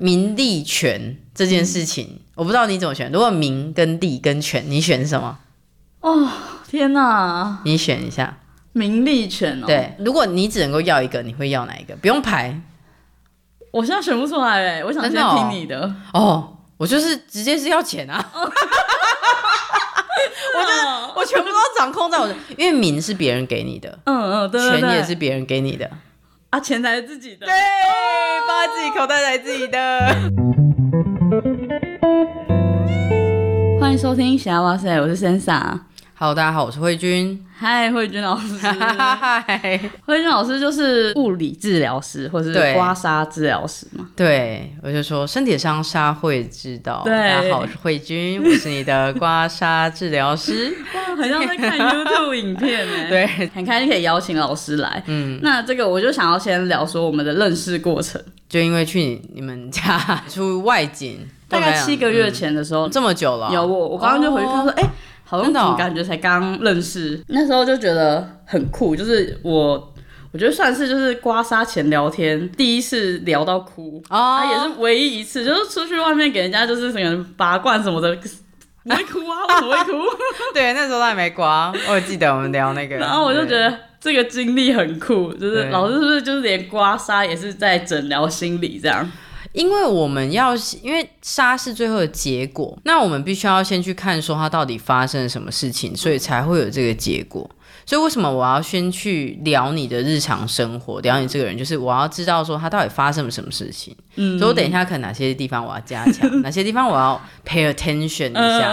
名利权这件事情，嗯、我不知道你怎么选。如果名跟利跟权，你选什么？哦，天哪！你选一下名利权哦。对，如果你只能够要一个，你会要哪一个？不用排。我现在选不出来哎，我想先听你的。的哦，哦，我就是直接是要钱啊。我觉得我全部都掌控在我的，因为名是别人给你的，嗯嗯，对，对，对，权也是别人给你的。啊，钱才是自己的，对，放在自己口袋才是自己的。欢迎收听《小哇塞》，我是 Sensa。Hello，大家好，我是慧君。嗨，慧君老师。嗨，慧君老师就是物理治疗师，或者是刮痧治疗师嘛？对，我就说身体上痧会知道。对，大家好，我是慧君，我是你的刮痧治疗师。哇，很像在看 YouTube 影片呢。对，很开心可以邀请老师来。嗯，那这个我就想要先聊说我们的认识过程。就因为去你们家出外景，大概七个月前的时候，这么久了。有我，我刚刚就回去看说，哎。好像感觉才刚认识，哦、那时候就觉得很酷，就是我我觉得算是就是刮痧前聊天第一次聊到哭，啊、哦、也是唯一一次，就是出去外面给人家就是什么拔罐什么的，不会哭啊，我怎么会哭？对，那时候他还没刮，我也记得我们聊那个，然后我就觉得这个经历很酷，就是老师是不是就是连刮痧也是在诊疗心理这样？因为我们要，因为杀是最后的结果，那我们必须要先去看说他到底发生了什么事情，所以才会有这个结果。所以为什么我要先去聊你的日常生活，聊你这个人，就是我要知道说他到底发生了什么事情。嗯，所以我等一下可能哪些地方我要加强，哪些地方我要 pay attention 一下，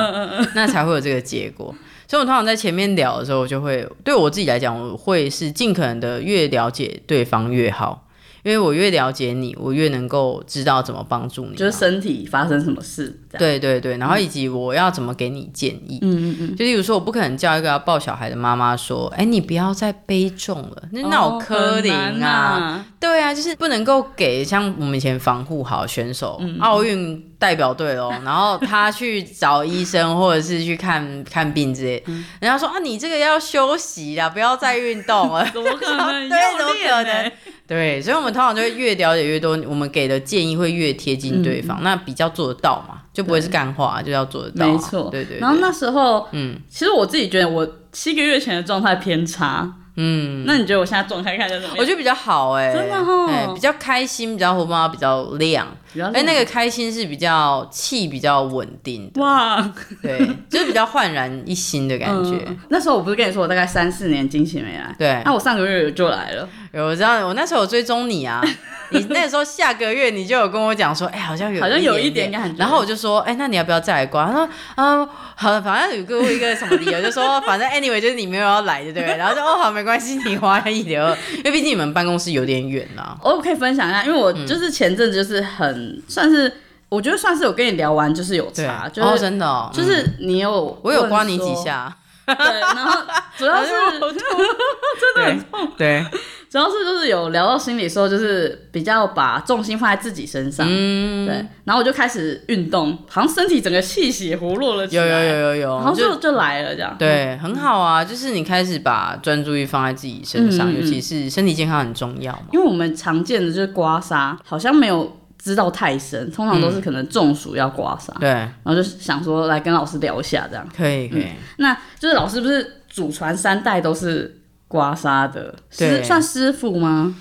那才会有这个结果。所以我通常在前面聊的时候，我就会对我自己来讲，我会是尽可能的越了解对方越好。因为我越了解你，我越能够知道怎么帮助你，就是身体发生什么事。对对对，然后以及我要怎么给你建议。嗯嗯嗯。就例如说，我不可能叫一个要抱小孩的妈妈说：“哎，你不要再背重了，那脑科灵啊。”对啊，就是不能够给像我们以前防护好选手，奥运代表队哦，然后他去找医生或者是去看看病之类，人家说啊，你这个要休息啦，不要再运动了。怎么可能？对，怎么可能？对，所以，我们通常就会越了解越多，我们给的建议会越贴近对方，嗯、那比较做得到嘛，就不会是干话，啊就要做得到。没错，对，对对。然后那时候，嗯，其实我自己觉得我七个月前的状态偏差。嗯，那你觉得我现在状态看起来怎么样？我觉得比较好哎、欸，真的哈，比较开心，比较活泼，比较亮。哎，那个开心是比较气比较稳定的哇，对，就是比较焕然一新的感觉、嗯。那时候我不是跟你说我大概三四年惊喜没来，对，那我上个月就来了。有我知道，我那时候有追踪你啊。你那时候下个月你就有跟我讲说，哎、欸，好像有，好像有一点感觉。然后我就说，哎、欸，那你要不要再来刮？他说，嗯，好，反正有个一个什么理由，就说 反正 anyway 就是你没有要来的，对不对？然后就哦，好，没关系，你花一点二，因为毕竟你们办公室有点远呐。我可以分享一下，因为我就是前阵子就是很、嗯、算是，我觉得算是我跟你聊完就是有差，就是、哦、真的、哦，就是你有我有刮你几下，对，然后主要是 真的很痛，对。对主要是就是有聊到心理时候，就是比较把重心放在自己身上，嗯，对，然后我就开始运动，好像身体整个气血活络了起来，有有有有有，然后就就，就来了这样，对，很好啊，就是你开始把专注力放在自己身上，嗯、尤其是身体健康很重要嘛，因为我们常见的就是刮痧，好像没有知道太深，通常都是可能中暑要刮痧，对、嗯，然后就想说来跟老师聊一下这样，可以可以、嗯，那就是老师不是祖传三代都是。刮痧的，师，算师傅吗？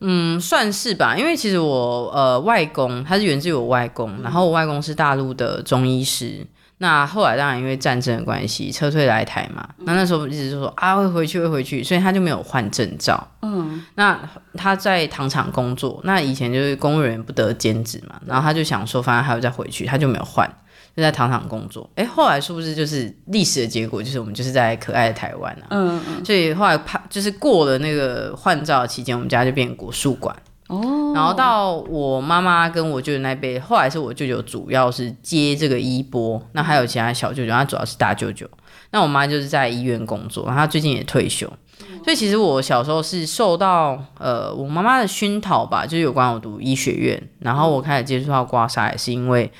嗯，算是吧。因为其实我呃外公他是源自于我外公，嗯、然后我外公是大陆的中医师。那后来当然因为战争的关系撤退来台嘛，那、嗯、那时候一直就说啊会回去会回去，所以他就没有换证照。嗯，那他在糖厂工作，那以前就是公务员不得兼职嘛，然后他就想说反正还要再回去，他就没有换。就在糖厂工作，哎，后来是不是就是历史的结果？就是我们就是在可爱的台湾啊，嗯嗯，所以后来怕就是过了那个换照期间，我们家就变国术馆哦。然后到我妈妈跟我舅舅那辈，后来是我舅舅主要是接这个衣钵，那还有其他小舅舅，他主要是大舅舅。那我妈就是在医院工作，然后她最近也退休，所以其实我小时候是受到呃我妈妈的熏陶吧，就是有关我读医学院，然后我开始接触到刮痧，也是因为。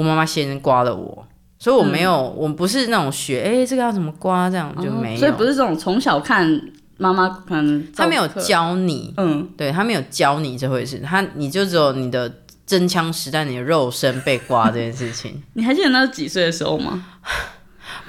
我妈妈先刮了我，所以我没有，嗯、我不是那种学，哎、欸，这个要怎么刮，这样就没有。所以不是这种从小看妈妈可能，她没有教你，嗯，对她没有教你这回事，她你就只有你的真枪实弹，你的肉身被刮这件事情。你还记得那是几岁的时候吗？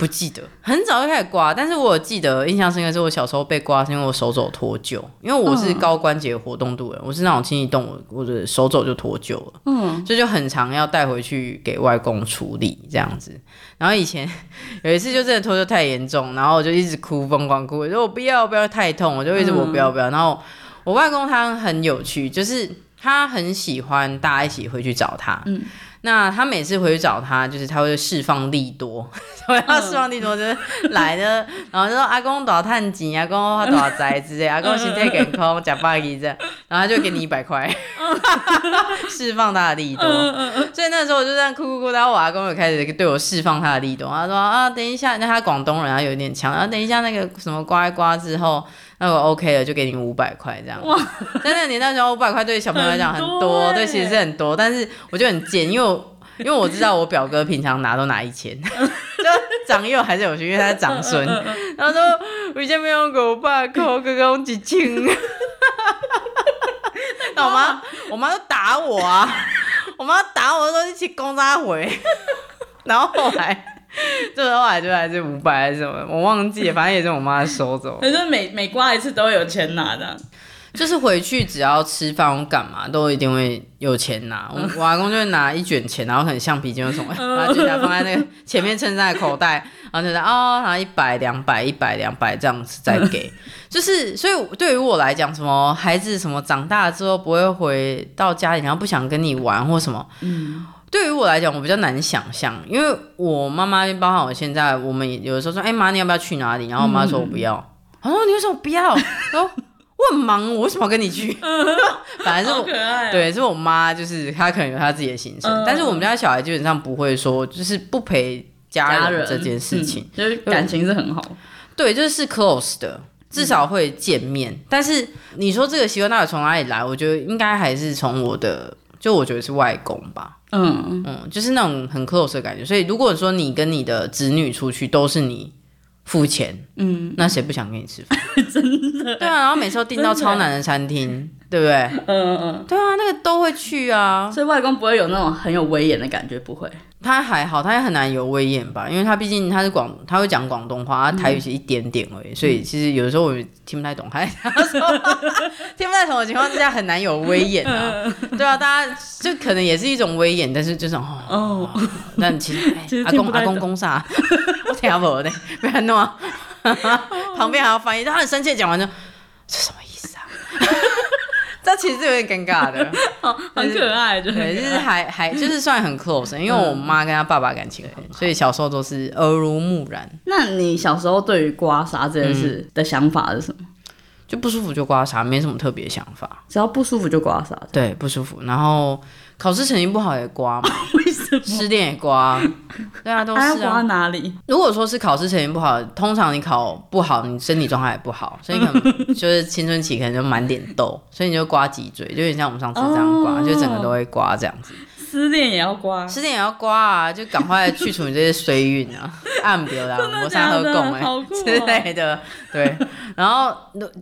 不记得，很早就开始刮，但是我记得印象深刻是我小时候被刮，是因为我手肘脱臼，因为我是高关节活动度的人，嗯、我是那种轻易动我我的手肘就脱臼了，嗯，所以就很常要带回去给外公处理这样子。然后以前 有一次就真的脱臼太严重，然后我就一直哭，疯狂哭，我说我不要不要太痛，我就一直我不要不要。然后我外公他很有趣，就是他很喜欢大家一起回去找他，嗯。那他每次回去找他，就是他会释放利多，我要释放利多就是来的，然后就说阿公多少探钱，阿公他多少宅之类，阿公身体健康，假巴一这样，然后他就给你一百块，释放他的利多。所以那时候我就这样哭哭哭，然后我阿公就开始对我释放他的利多，他说啊，等一下，那他广东人，啊有点强，然后等一下那个什么刮一刮之后。那我 OK 了，就给你五百块这样。哇！在那个年代时候，五百块对小朋友来讲很多，对，其实是很多。但是我就很贱，因为我因为我知道我表哥平常拿都拿一千，就长幼还是有序，因为他是长孙。然后说为什么要给我爸扣哥哥几千？那我妈我妈就打我啊！我妈打我说一起公扎回。然后后来。最 后来就还是五百还是什么，我忘记了，反正也是我妈收走。可是每每刮一次都有钱拿的，就是回去只要吃饭或干嘛都一定会有钱拿。我 我阿公就会拿一卷钱，然后可能橡皮筋或什么，把它卷起来放在那个前面衬衫的口袋，然后就在哦，然后一百两百一百两百这样子再给。就是所以对于我来讲，什么孩子什么长大了之后不会回到家里，然后不想跟你玩或什么，嗯。对于我来讲，我比较难想象，因为我妈妈，包含我现在，我们有的时候说，哎妈，你要不要去哪里？然后我妈说我不要。嗯、哦，你为什么不要？说我很忙，我为什么要跟你去？反正是我，对，是我妈，就是她可能有她自己的行程，嗯、但是我们家小孩基本上不会说，就是不陪家人这件事情，嗯、就是感情是很好。对，就是是 close 的，至少会见面。嗯、但是你说这个习惯到底从哪里来？我觉得应该还是从我的，就我觉得是外公吧。嗯。嗯，就是那种很 close 的感觉，所以如果说你跟你的子女出去都是你付钱，嗯，那谁不想跟你吃饭？真的？对啊，然后每次都订到超难的餐厅，对不对？嗯嗯嗯，对啊，那个都会去啊，所以外公不会有那种很有威严的感觉，不会。他还好，他也很难有威严吧，因为他毕竟他是广，他会讲广东话，他台语是一点点而已，嗯、所以其实有的时候我听不太懂，还说听不太懂的情况之下很难有威严啊，对啊，大家就可能也是一种威严，但是就是哦，哦。但其实，其实阿公阿公公啥，我听不懂的，不 要弄啊，旁边还要翻译，他很生气讲完就，这什么意思啊？这其实有点尴尬的，哦，很可爱，对，就是还还就是算很 close，因为我妈跟她爸爸感情很好，所以小时候都是耳濡目染。那你小时候对于刮痧这件事的想法是什么？就不舒服就刮痧，没什么特别想法，只要不舒服就刮痧。对，不舒服，然后。考试成绩不好也刮嘛？为什么？失恋也刮？对啊，都是啊。刮哪里？如果说是考试成绩不好，通常你考不好，你身体状态也不好，所以可能 就是青春期可能就满脸痘，所以你就刮脊椎，就有点像我们上次这样刮，哦、就整个都会刮这样子。失恋也要刮？失恋也要刮啊！就赶快去除你这些衰运啊，按表啦，磨砂和共哎之类的。对，然后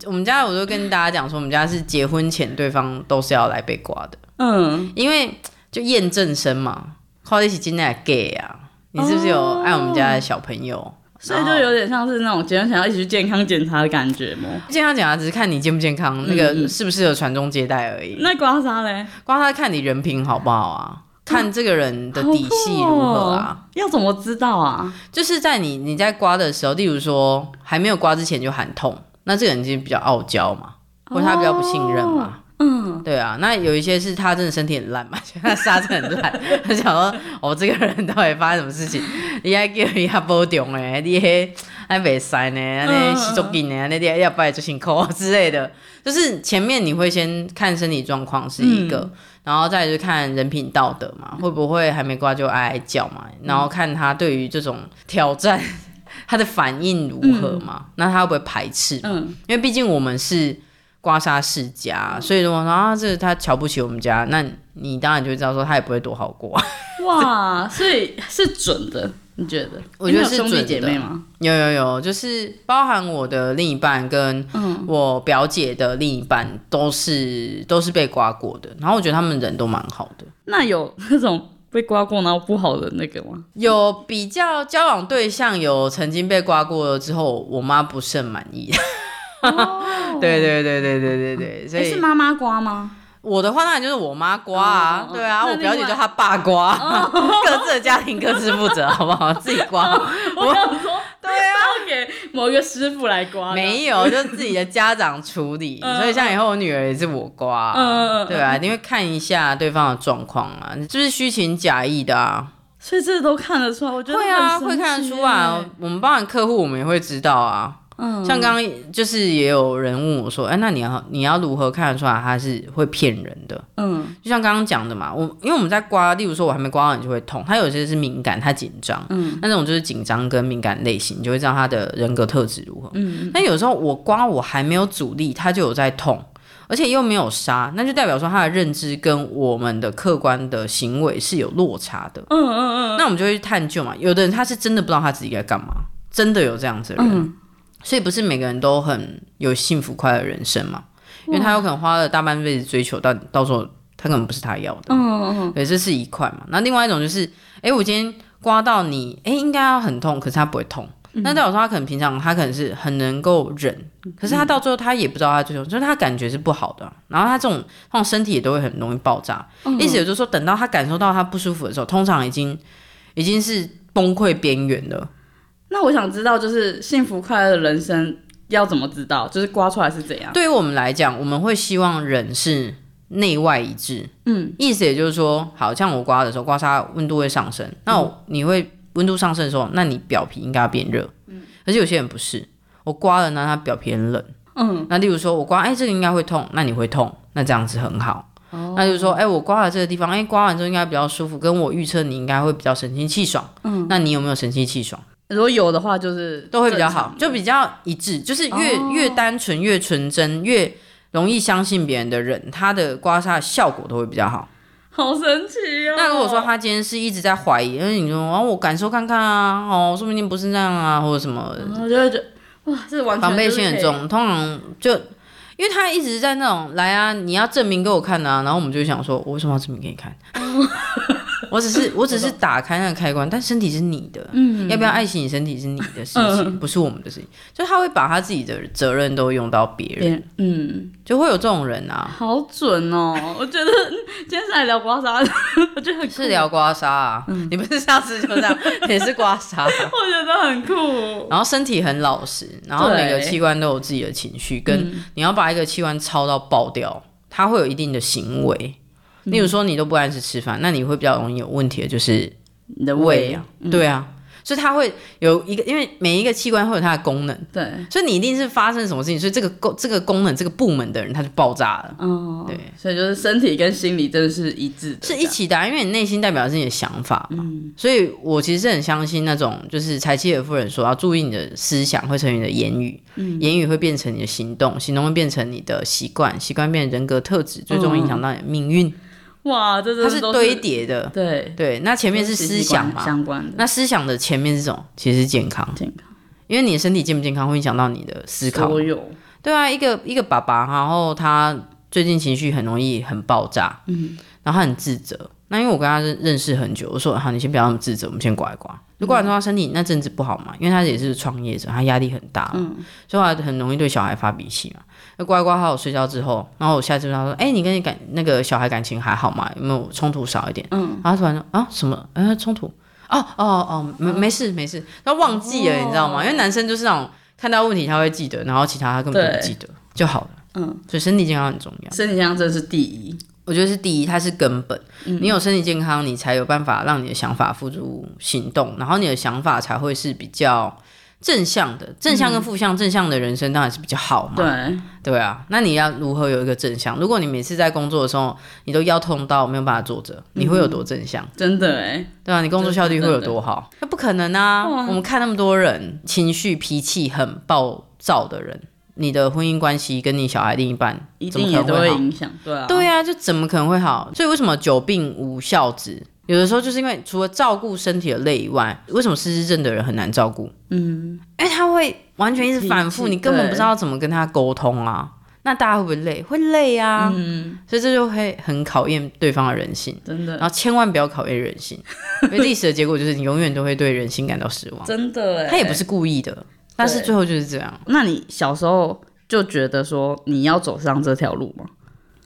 我们家我就跟大家讲说，我们家是结婚前对方都是要来被刮的。嗯，因为就验证生嘛，靠一起进来 gay 啊，你是不是有爱我们家的小朋友？哦、所以就有点像是那种结婚前要一起去健康检查的感觉吗？健康检查只是看你健不健康，嗯、那个适不适合传宗接代而已。那刮痧嘞？刮痧看你人品好不好啊？看这个人的底细如何啊？要怎么知道啊？就是在你你在刮的时候，例如说还没有刮之前就喊痛，那这个人就比较傲娇嘛，或者他比较不信任嘛。哦嗯，对啊，那有一些是他真的身体很烂嘛，他痧真的很烂，他想说，哦，这个人到底发生什么事情？你还叫伊还保重诶，你还还袂使呢，那洗足紧呢，那啲要不要做辛苦之类的。就是前面你会先看身体状况是一个，嗯、然后再就是看人品道德嘛，会不会还没挂就哀哀叫嘛，然后看他对于这种挑战 他的反应如何嘛，嗯、那他会不会排斥？嗯，因为毕竟我们是。刮痧世家，所以如果说啊，这个他瞧不起我们家，那你当然就会知道说他也不会多好过。哇，所以是准的，你觉得？我觉得是兄弟姐妹吗？有有有，就是包含我的另一半跟我表姐的另一半都是、嗯、都是被刮过的，然后我觉得他们人都蛮好的。那有那种被刮过然后不好的那个吗？有比较交往对象有曾经被刮过了之后，我妈不甚满意。哦、对对对对对对对，所以、欸、是妈妈刮吗？我的话当然就是我妈刮啊，哦、对啊，我表姐就她爸刮，哦、各自的家庭各自负责，好不好？自己刮。我想说，对啊，要给某一个师傅来刮。没有，就自己的家长处理。嗯、所以像以后我女儿也是我刮，嗯、对啊，你会看一下对方的状况啊，就是虚情假意的啊。所以这都看得出来，我觉得会啊，会看得出来。我们包含客户，我们也会知道啊。嗯，像刚刚就是也有人问我说，哎，那你要你要如何看得出来他是会骗人的？嗯，就像刚刚讲的嘛，我因为我们在刮，例如说我还没刮到你就会痛，他有些是敏感，他紧张，嗯，那种就是紧张跟敏感类型，你就会知道他的人格特质如何。嗯，那有时候我刮我还没有阻力，他就有在痛，而且又没有杀，那就代表说他的认知跟我们的客观的行为是有落差的。嗯嗯嗯，那我们就会去探究嘛，有的人他是真的不知道他自己该干嘛，真的有这样子的人。嗯所以不是每个人都很有幸福快乐的人生嘛？因为他有可能花了大半辈子追求，到到时候他可能不是他要的。嗯嗯嗯。对，这是一块嘛。那另外一种就是，哎，我今天刮到你，哎，应该要很痛，可是他不会痛。那代表说他可能平常他可能是很能够忍，可是他到最后他也不知道他追求，就是他感觉是不好的。然后他这种，这种身体也都会很容易爆炸。意思也就是说，等到他感受到他不舒服的时候，通常已经已经是崩溃边缘了。那我想知道，就是幸福快乐的人生要怎么知道？就是刮出来是怎样？对于我们来讲，我们会希望人是内外一致。嗯，意思也就是说，好像我刮的时候，刮痧温度会上升。那你会温度上升的时候，那你表皮应该要变热。嗯，可是有些人不是，我刮了呢，他表皮很冷。嗯，那例如说我刮，哎，这个应该会痛，那你会痛，那这样子很好。哦，那就是说，哎，我刮了这个地方，哎，刮完之后应该比较舒服，跟我预测你应该会比较神清气爽。嗯，那你有没有神清气爽？如果有的话，就是都会比较好，就比较一致，就是越、哦、越单纯、越纯真、越容易相信别人的人，他的刮痧的效果都会比较好。好神奇哦！那如果说他今天是一直在怀疑，因为你说哦，我感受看看啊，哦，说不定不是那样啊，或者什么，我就会觉得哇，这完全防备心很重。通常就因为他一直在那种来啊，你要证明给我看啊，然后我们就想说，我为什么要证明给你看？我只是我只是打开那个开关，但身体是你的，嗯，要不要爱惜你身体是你的事情，嗯、不是我们的事情。就他会把他自己的责任都用到别人，嗯，就会有这种人啊，好准哦！我觉得 今天是来聊刮痧的，我觉得很是聊刮痧啊，嗯、你不是上次就这样 也是刮痧，我觉得很酷。然后身体很老实，然后每个器官都有自己的情绪，跟你要把一个器官操到爆掉，它会有一定的行为。例如说，你都不按时吃饭，那你会比较容易有问题的，就是你的胃啊，对啊，所以它会有一个，因为每一个器官会有它的功能，对，所以你一定是发生什么事情，所以这个功这个功能这个部门的人他就爆炸了，哦，对，所以就是身体跟心理真的是一致的，是一起的，因为你内心代表的是你的想法嘛，所以我其实是很相信那种，就是柴契尔夫人说要注意你的思想会成为你的言语，言语会变成你的行动，行动会变成你的习惯，习惯变成人格特质，最终影响到你的命运。哇，这是它是堆叠的，对对。那前面是思想嘛，相关的。那思想的前面是什么？其实是健康，健康。因为你的身体健不健康，会影响到你的思考。所有。对啊，一个一个爸爸，然后他最近情绪很容易很爆炸，嗯，然后他很自责。那因为我跟他认认识很久，我说好，你先不要那么自责，我们先刮一刮。如果刮完之后他身体那阵子不好嘛，因为他也是创业者，他压力很大，嗯，所以他很容易对小孩发脾气嘛。那乖乖好好睡觉之后，然后我下次问他说：“哎、欸，你跟你感那个小孩感情还好吗？有没有冲突少一点？”嗯，然后他突然说：“啊，什么？哎、欸，冲突？哦哦哦，没没事没事。”他忘记了，哦、你知道吗？因为男生就是那种看到问题他会记得，然后其他他根本不记得就好了。嗯，所以身体健康很重要，身体健康真的是第一，我觉得是第一，它是根本。嗯、你有身体健康，你才有办法让你的想法付诸行动，然后你的想法才会是比较。正向的，正向跟负向，嗯、正向的人生当然是比较好嘛。对，对啊。那你要如何有一个正向？如果你每次在工作的时候，你都腰痛到没有办法坐着，你会有多正向？嗯、真的哎，对啊，你工作效率会有多好？那不可能啊！我们看那么多人情绪脾气很暴躁的人，你的婚姻关系跟你小孩另一半怎么可能？一定也都会影响。对啊，对啊，就怎么可能会好？所以为什么久病无孝子？有的时候就是因为除了照顾身体的累以外，为什么失智症的人很难照顾？嗯，因为他会完全一直反复，你根本不知道怎么跟他沟通啊。那大家会不会累？会累啊。嗯，所以这就会很考验对方的人性，真的。然后千万不要考验人性，因为历史的结果就是你永远都会对人性感到失望。真的，他也不是故意的，但是最后就是这样。那你小时候就觉得说你要走上这条路吗？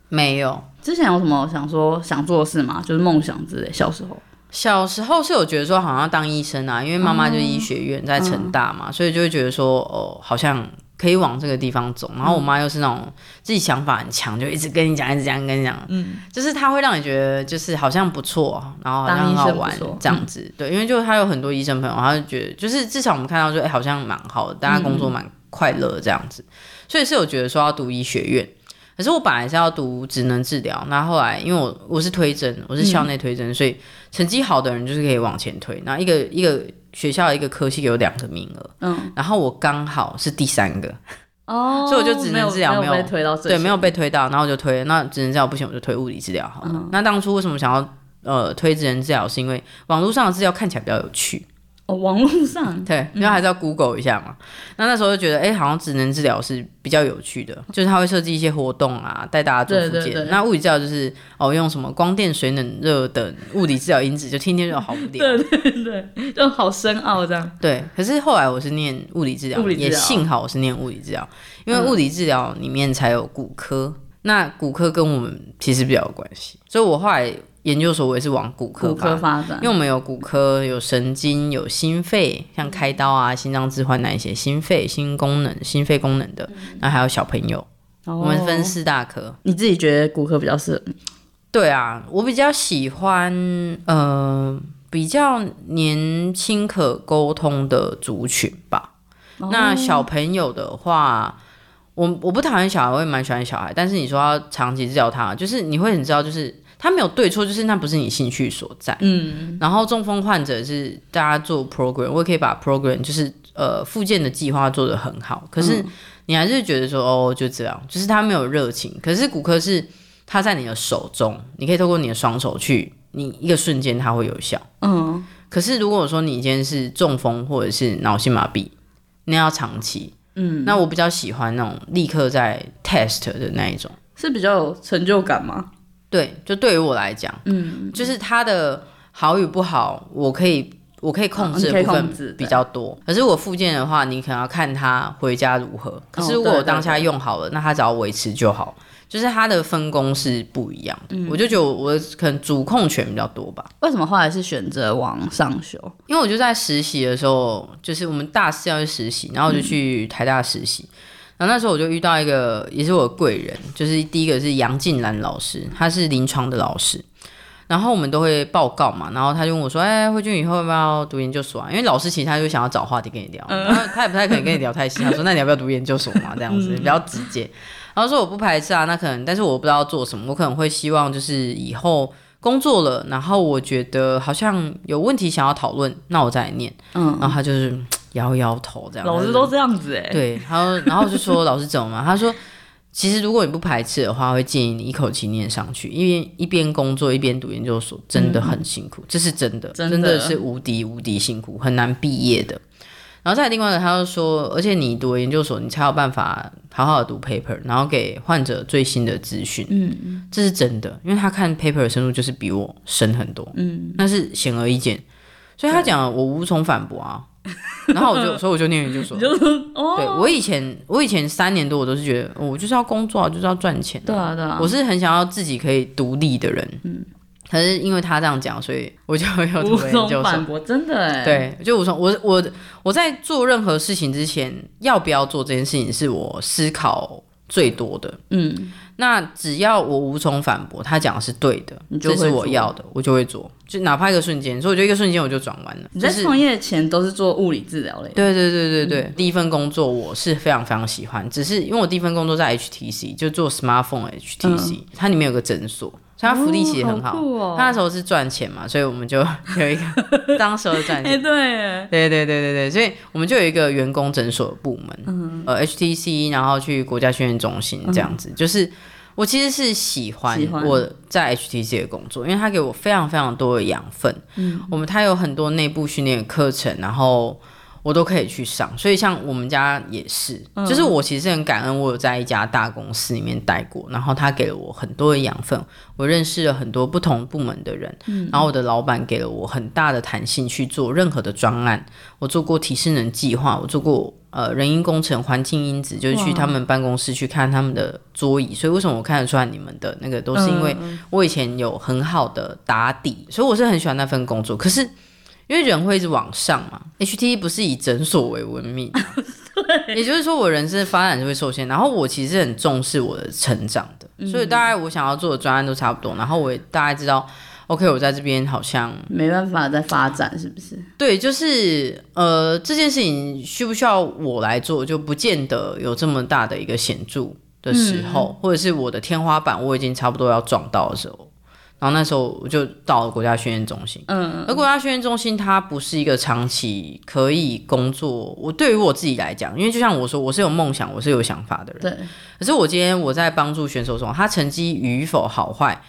没有。之前有什么想说想做的事吗？就是梦想之类。小时候，小时候是有觉得说好像要当医生啊，因为妈妈就医学院在成大嘛，嗯、所以就会觉得说哦，好像可以往这个地方走。然后我妈又是那种自己想法很强，就一直跟你讲，一直讲，跟你讲，嗯，就是她会让你觉得就是好像不错，然后好像很好玩这样子。对，因为就她有很多医生朋友，她就觉得就是至少我们看到就，哎、欸，好像蛮好的，大家工作蛮快乐这样子，所以是有觉得说要读医学院。可是我本来是要读职能治疗，那后，来因为我我是推甄，我是校内推甄，嗯、所以成绩好的人就是可以往前推。然后一个一个学校一个科系有两个名额，嗯，然后我刚好是第三个，哦，所以我就职能治疗没有，被推到，对，没有被推到，然后我就推，那职能治疗不行，我就推物理治疗好了。嗯、那当初为什么想要呃推职能治疗？是因为网络上的治疗看起来比较有趣。哦，网络上 对，因为还是要 Google 一下嘛。嗯、那那时候就觉得，哎、欸，好像职能治疗是比较有趣的，就是他会设计一些活动啊，带大家做复健。那物理治疗就是哦，用什么光电、水冷热等物理治疗因子，就天天就好无聊。对对对，就好深奥这样。对，可是后来我是念物理治疗，也幸好我是念物理治疗，因为物理治疗里面才有骨科，嗯、那骨科跟我们其实比较有关系，所以我后来。研究所我也是往骨科发展，发展，因为我们有骨科、有神经、有心肺，像开刀啊、心脏置换那一些，心肺、心功能、心肺功能的，然后还有小朋友，哦、我们分四大科。你自己觉得骨科比较适合？对啊，我比较喜欢呃比较年轻可沟通的族群吧。哦、那小朋友的话，我我不讨厌小孩，我也蛮喜欢小孩，但是你说要长期治疗他，就是你会很知道就是。他没有对错，就是那不是你兴趣所在。嗯，然后中风患者是大家做 program，我也可以把 program 就是呃复健的计划做得很好。可是你还是觉得说哦，就这样，就是他没有热情。可是骨科是他在你的手中，你可以透过你的双手去，你一个瞬间它会有效。嗯，可是如果说你今天是中风或者是脑性麻痹，那要长期。嗯，那我比较喜欢那种立刻在 test 的那一种，是比较有成就感吗？对，就对于我来讲，嗯，就是他的好与不好，我可以我可以控制的部分比较多。可是我复健的话，你可能要看他回家如何。可是如果我当下用好了，那他只要维持就好。就是他的分工是不一样的，嗯、我就觉得我可能主控权比较多吧。为什么后来是选择往上修？因为我就在实习的时候，就是我们大四要去实习，然后我就去台大实习。嗯然后那时候我就遇到一个，也是我的贵人，就是第一个是杨静兰老师，他是临床的老师。然后我们都会报告嘛，然后他就问我说：“哎，慧君以后要不要读研究所啊？”因为老师其实他就想要找话题跟你聊，然后他也不太可能跟你聊太细。他说：“那你要不要读研究所嘛？这样子比较直接。”然后说我不排斥啊，那可能，但是我不知道做什么，我可能会希望就是以后工作了，然后我觉得好像有问题想要讨论，那我再来念。嗯，然后他就是。摇摇头，这样老师都这样子哎。对，然后然后就说老师怎么嘛？他说，其实如果你不排斥的话，会建议你一口气念上去，因为一边工作一边读研究所真的很辛苦，嗯、这是真的，真的，是无敌无敌辛苦，很难毕业的。然后再另外一个，他就说，而且你读研究所，你才有办法好好的读 paper，然后给患者最新的资讯。嗯，这是真的，因为他看 paper 的深度就是比我深很多。嗯，那是显而易见，所以他讲我无从反驳啊。然后我就，所以我就念研究所。就哦，对我以前，我以前三年多，我都是觉得，我就是要工作，就是要赚钱。对啊，对啊。我是很想要自己可以独立的人。嗯。可是因为他这样讲，所以我就有读研究所。无从反驳，真的哎。对，就我说，我我我在做任何事情之前，要不要做这件事情，是我思考最多的。嗯。那只要我无从反驳，他讲的是对的，你就是我要的，我就会做，就哪怕一个瞬间。所以我觉得一个瞬间我就转弯了。你在创业前都是做物理治疗类？对对对对对，嗯、第一份工作我是非常非常喜欢，只是因为我第一份工作在 HTC，就做 smartphone HTC，、嗯、它里面有个诊所，所以它福利其实很好。哦、好它那时候是赚钱嘛，所以我们就有一个 当时候赚钱。欸、对对对对对对，所以我们就有一个员工诊所的部门，嗯、呃 HTC，然后去国家训练中心这样子，嗯、就是。我其实是喜欢我在 HTC 的工作，因为它给我非常非常多的养分。嗯，我们它有很多内部训练的课程，然后。我都可以去上，所以像我们家也是，嗯、就是我其实很感恩，我有在一家大公司里面待过，然后他给了我很多的养分，我认识了很多不同部门的人，嗯、然后我的老板给了我很大的弹性去做任何的专案，我做过体适能计划，我做过呃人因工程、环境因子，就是去他们办公室去看他们的桌椅，所以为什么我看得出来你们的那个都是因为我以前有很好的打底，所以我是很喜欢那份工作，可是。因为人会一直往上嘛，HT 不是以诊所为闻名，对，也就是说我人生发展就会受限。然后我其实很重视我的成长的，嗯、所以大概我想要做的专案都差不多。然后我也大概知道，OK，我在这边好像没办法再发展，是不是？对，就是呃，这件事情需不需要我来做，就不见得有这么大的一个显著的时候，嗯、或者是我的天花板我已经差不多要撞到的时候。然后那时候我就到了国家训练中心，嗯，而国家训练中心它不是一个长期可以工作。我对于我自己来讲，因为就像我说，我是有梦想，我是有想法的人，对。可是我今天我在帮助选手中，他成绩与否好坏。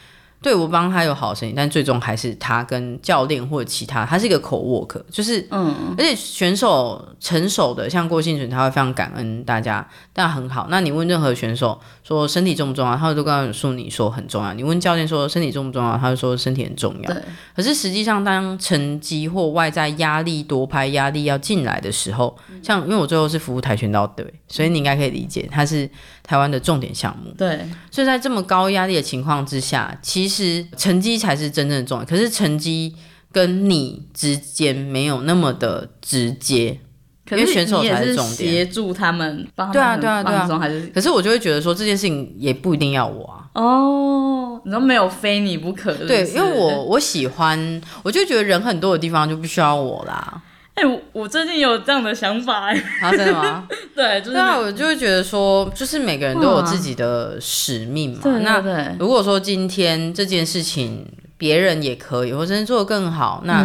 对，我帮他有好声音，但最终还是他跟教练或者其他，他是一个 co-work，就是，嗯，而且选手成熟的，像郭婞淳，他会非常感恩大家，但很好。那你问任何选手说身体重不重要，他会都告诉你说很重要。你问教练说身体重不重要，他就说身体很重要。对。可是实际上，当成绩或外在压力、夺牌压力要进来的时候，像因为我最后是服务跆拳道队，所以你应该可以理解，他是台湾的重点项目。对。所以在这么高压力的情况之下，其实。其实成绩才是真正的重要，可是成绩跟你之间没有那么的直接，因为选手才是重点。协助他们，对啊，对啊，对啊，还是？可是我就会觉得说这件事情也不一定要我啊。哦，你都没有非你不可的，对，因为我我喜欢，我就觉得人很多的地方就不需要我啦。哎、欸，我我最近有这样的想法哎，啊，真的吗？对，就 是、对啊，我就会觉得说，就是每个人都有自己的使命嘛。那如果说今天这件事情别人也可以，或者做的更好，那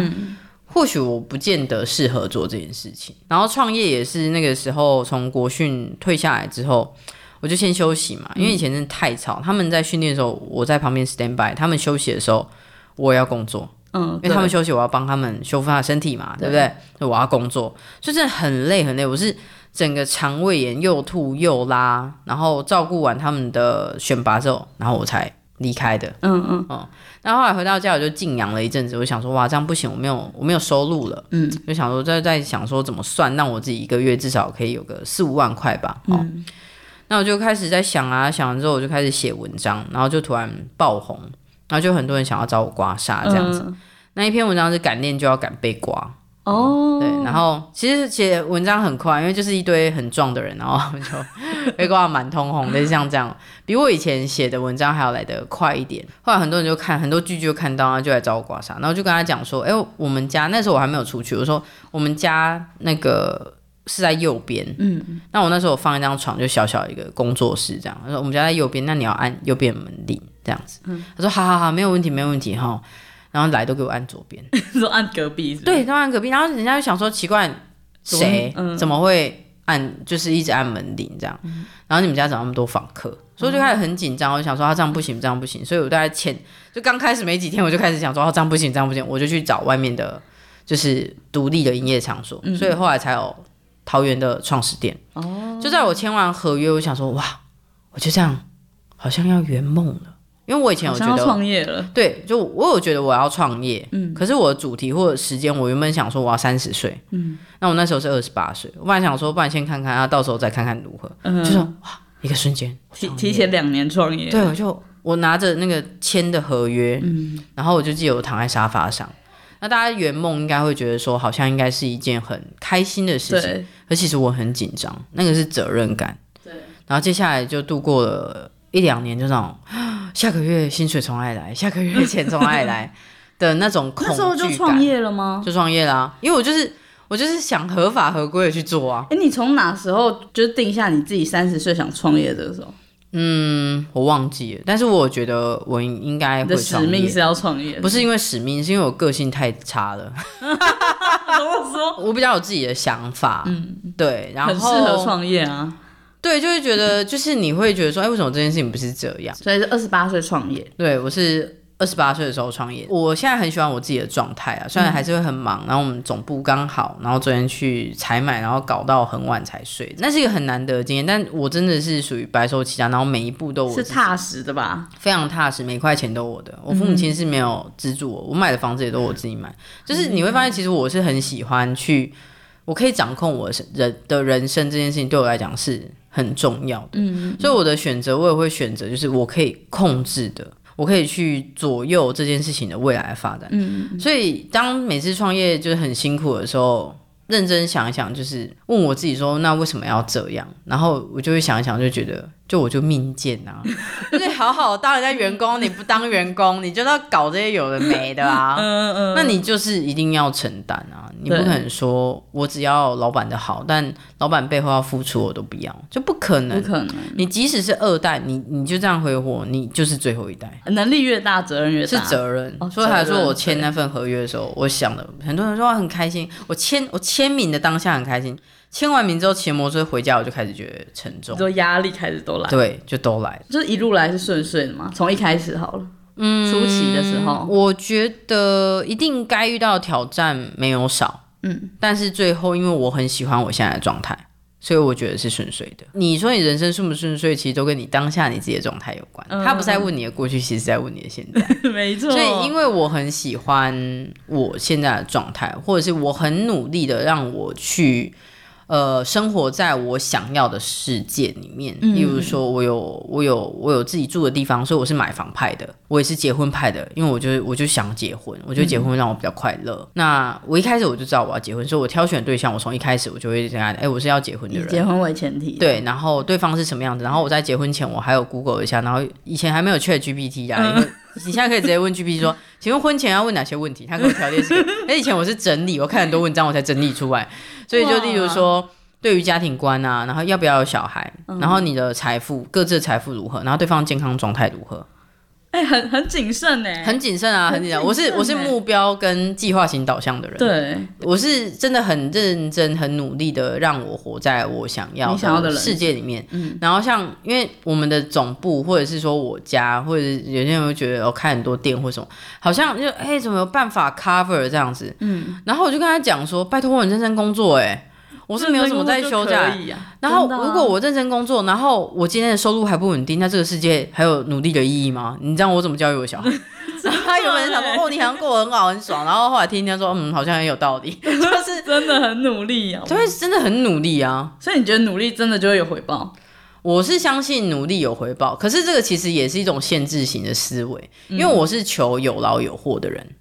或许我不见得适合做这件事情。然后创业也是那个时候从国训退下来之后，我就先休息嘛，因为以前真的太吵。他们在训练的时候，我在旁边 stand by；他们休息的时候，我也要工作。嗯，因为他们休息，我要帮他们修复他的身体嘛，对，对不对？我要工作，所以真的很累很累。我是整个肠胃炎又吐又拉，然后照顾完他们的选拔之后，然后我才离开的。嗯嗯嗯。那后后来回到家，我就静养了一阵子。我想说，哇，这样不行，我没有我没有收入了。嗯，就想说在在想说怎么算，让我自己一个月至少可以有个四五万块吧。哦、嗯，那我就开始在想啊，想完之后我就开始写文章，然后就突然爆红。然后就很多人想要找我刮痧这样子，嗯、那一篇文章是敢练就要敢被刮哦、嗯，对。然后其实写文章很快，因为就是一堆很壮的人，然后就被刮得满通红的，像这样，比我以前写的文章还要来得快一点。后来很多人就看很多剧就看到，然后就来找我刮痧，然后就跟他讲说，哎，我们家那时候我还没有出去，我说我们家那个是在右边，嗯，那我那时候我放一张床，就小小一个工作室这样，他说我们家在右边，那你要按右边门铃。这样子，嗯、他说好好好，没有问题，没有问题哈。然后来都给我按左边，说按隔壁是是，对，都按隔壁。然后人家就想说奇怪，谁、嗯、怎么会按，就是一直按门铃这样。嗯、然后你们家怎么那么多访客？所以就开始很紧张。我就想说他这样不行，这样不行。所以我大概前就刚开始没几天，我就开始想说哦，这样不行，这样不行。我就去找外面的，就是独立的营业场所。嗯、所以后来才有桃园的创始店。哦，就在我签完合约，我想说哇，我就这样好像要圆梦了。因为我以前有觉得创业了，对，就我有觉得我要创业，嗯，可是我的主题或者时间，我原本想说我要三十岁，嗯，那我那时候是二十八岁，我本来想说，不然先看看，啊，到时候再看看如何，嗯，就说哇，一个瞬间提提前两年创业，对，我就我拿着那个签的合约，嗯，然后我就记得我躺在沙发上，那大家圆梦应该会觉得说，好像应该是一件很开心的事情，可其实我很紧张，那个是责任感，对，然后接下来就度过了一两年，就那种。下个月薪水从哪里来？下个月钱从哪里来？的那种恐惧感。那时候就创业了吗？就创业啦、啊，因为我就是我就是想合法合规的去做啊。哎、欸，你从哪时候就定下你自己三十岁想创业这个时候？嗯，我忘记了，但是我觉得我应该会创业。使命是要创业，不是因为使命，是因为我个性太差了。怎么说？我比较有自己的想法，嗯，对，然后很适合创业啊。对，就会觉得就是你会觉得说，哎，为什么这件事情不是这样？所以是二十八岁创业。对，我是。二十八岁的时候创业，我现在很喜欢我自己的状态啊，虽然还是会很忙，嗯、然后我们总部刚好，然后昨天去采买，然后搞到很晚才睡，那是一个很难得的经验。但我真的是属于白手起家，然后每一步都是踏实的吧，非常踏实，每块钱都我的。我父母亲是没有资助我，我买的房子也都我自己买。就是你会发现，其实我是很喜欢去，我可以掌控我人的人生这件事情，对我来讲是很重要的。嗯，所以我的选择，我也会选择，就是我可以控制的。我可以去左右这件事情的未来发展，嗯，所以当每次创业就是很辛苦的时候，认真想一想，就是问我自己说，那为什么要这样？然后我就会想一想，就觉得。就我就命贱啊，就是好好当人家员工，你不当员工，你就要搞这些有的没的啊。嗯嗯，那你就是一定要承担啊，你不可能说我只要老板的好，但老板背后要付出我都不要，就不可能。不可能。你即使是二代，你你就这样挥霍，你就是最后一代。能力越大，责任越大。是责任。哦、所以还说我签那份合约的时候，我想的很多人说我很开心，我签我签名的当下很开心。签完名之后骑摩托车回家，我就开始觉得沉重，就压力开始都来，对，就都来，就是一路来是顺遂的嘛。从一开始好了，嗯，初期的时候，我觉得一定该遇到的挑战没有少，嗯，但是最后因为我很喜欢我现在的状态，所以我觉得是顺遂的。你说你人生顺不顺遂，其实都跟你当下你自己的状态有关。嗯、他不是在问你的过去，其实在问你的现在，没错。所以因为我很喜欢我现在的状态，或者是我很努力的让我去。呃，生活在我想要的世界里面，嗯、例如说，我有我有我有自己住的地方，所以我是买房派的，我也是结婚派的，因为我就我就想结婚，我觉得结婚让我比较快乐。嗯、那我一开始我就知道我要结婚，所以我挑选对象，我从一开始我就会这样，哎、欸，我是要结婚的人，以结婚为前提，对，然后对方是什么样子，然后我在结婚前我还有 Google 一下，然后以前还没有 ChatGPT 呀、啊，因为你现在可以直接问 GPT 说，请问婚前要问哪些问题？他给我条列式，哎，以前我是整理，我看很多文章我才整理出来。所以就例如说，对于家庭观啊，然后要不要有小孩，嗯、然后你的财富各自的财富如何，然后对方健康状态如何？哎、欸，很很谨慎哎，很谨慎啊，很谨慎。我是我是目标跟计划型导向的人，对，我是真的很认真、很努力的让我活在我想要的世界里面。嗯，然后像因为我们的总部，或者是说我家，或者是有些人会觉得我开很多店或什么，好像就哎、欸，怎么有办法 cover 这样子？嗯，然后我就跟他讲说，拜托我很认真工作、欸，哎。我是没有什么在休假，然后如果我认真工作，然后我今天的收入还不稳定，那这个世界还有努力的意义吗？你知道我怎么教育我小孩？然后他原本想说，哦，你好像过得很好很爽，然后后来听人家说，嗯，好像很有道理，就是真的很努力啊，对，真的很努力啊。所以你觉得努力真的就会有回报？我是相信努力有回报，可是这个其实也是一种限制型的思维，因为我是求有劳有获的人。嗯，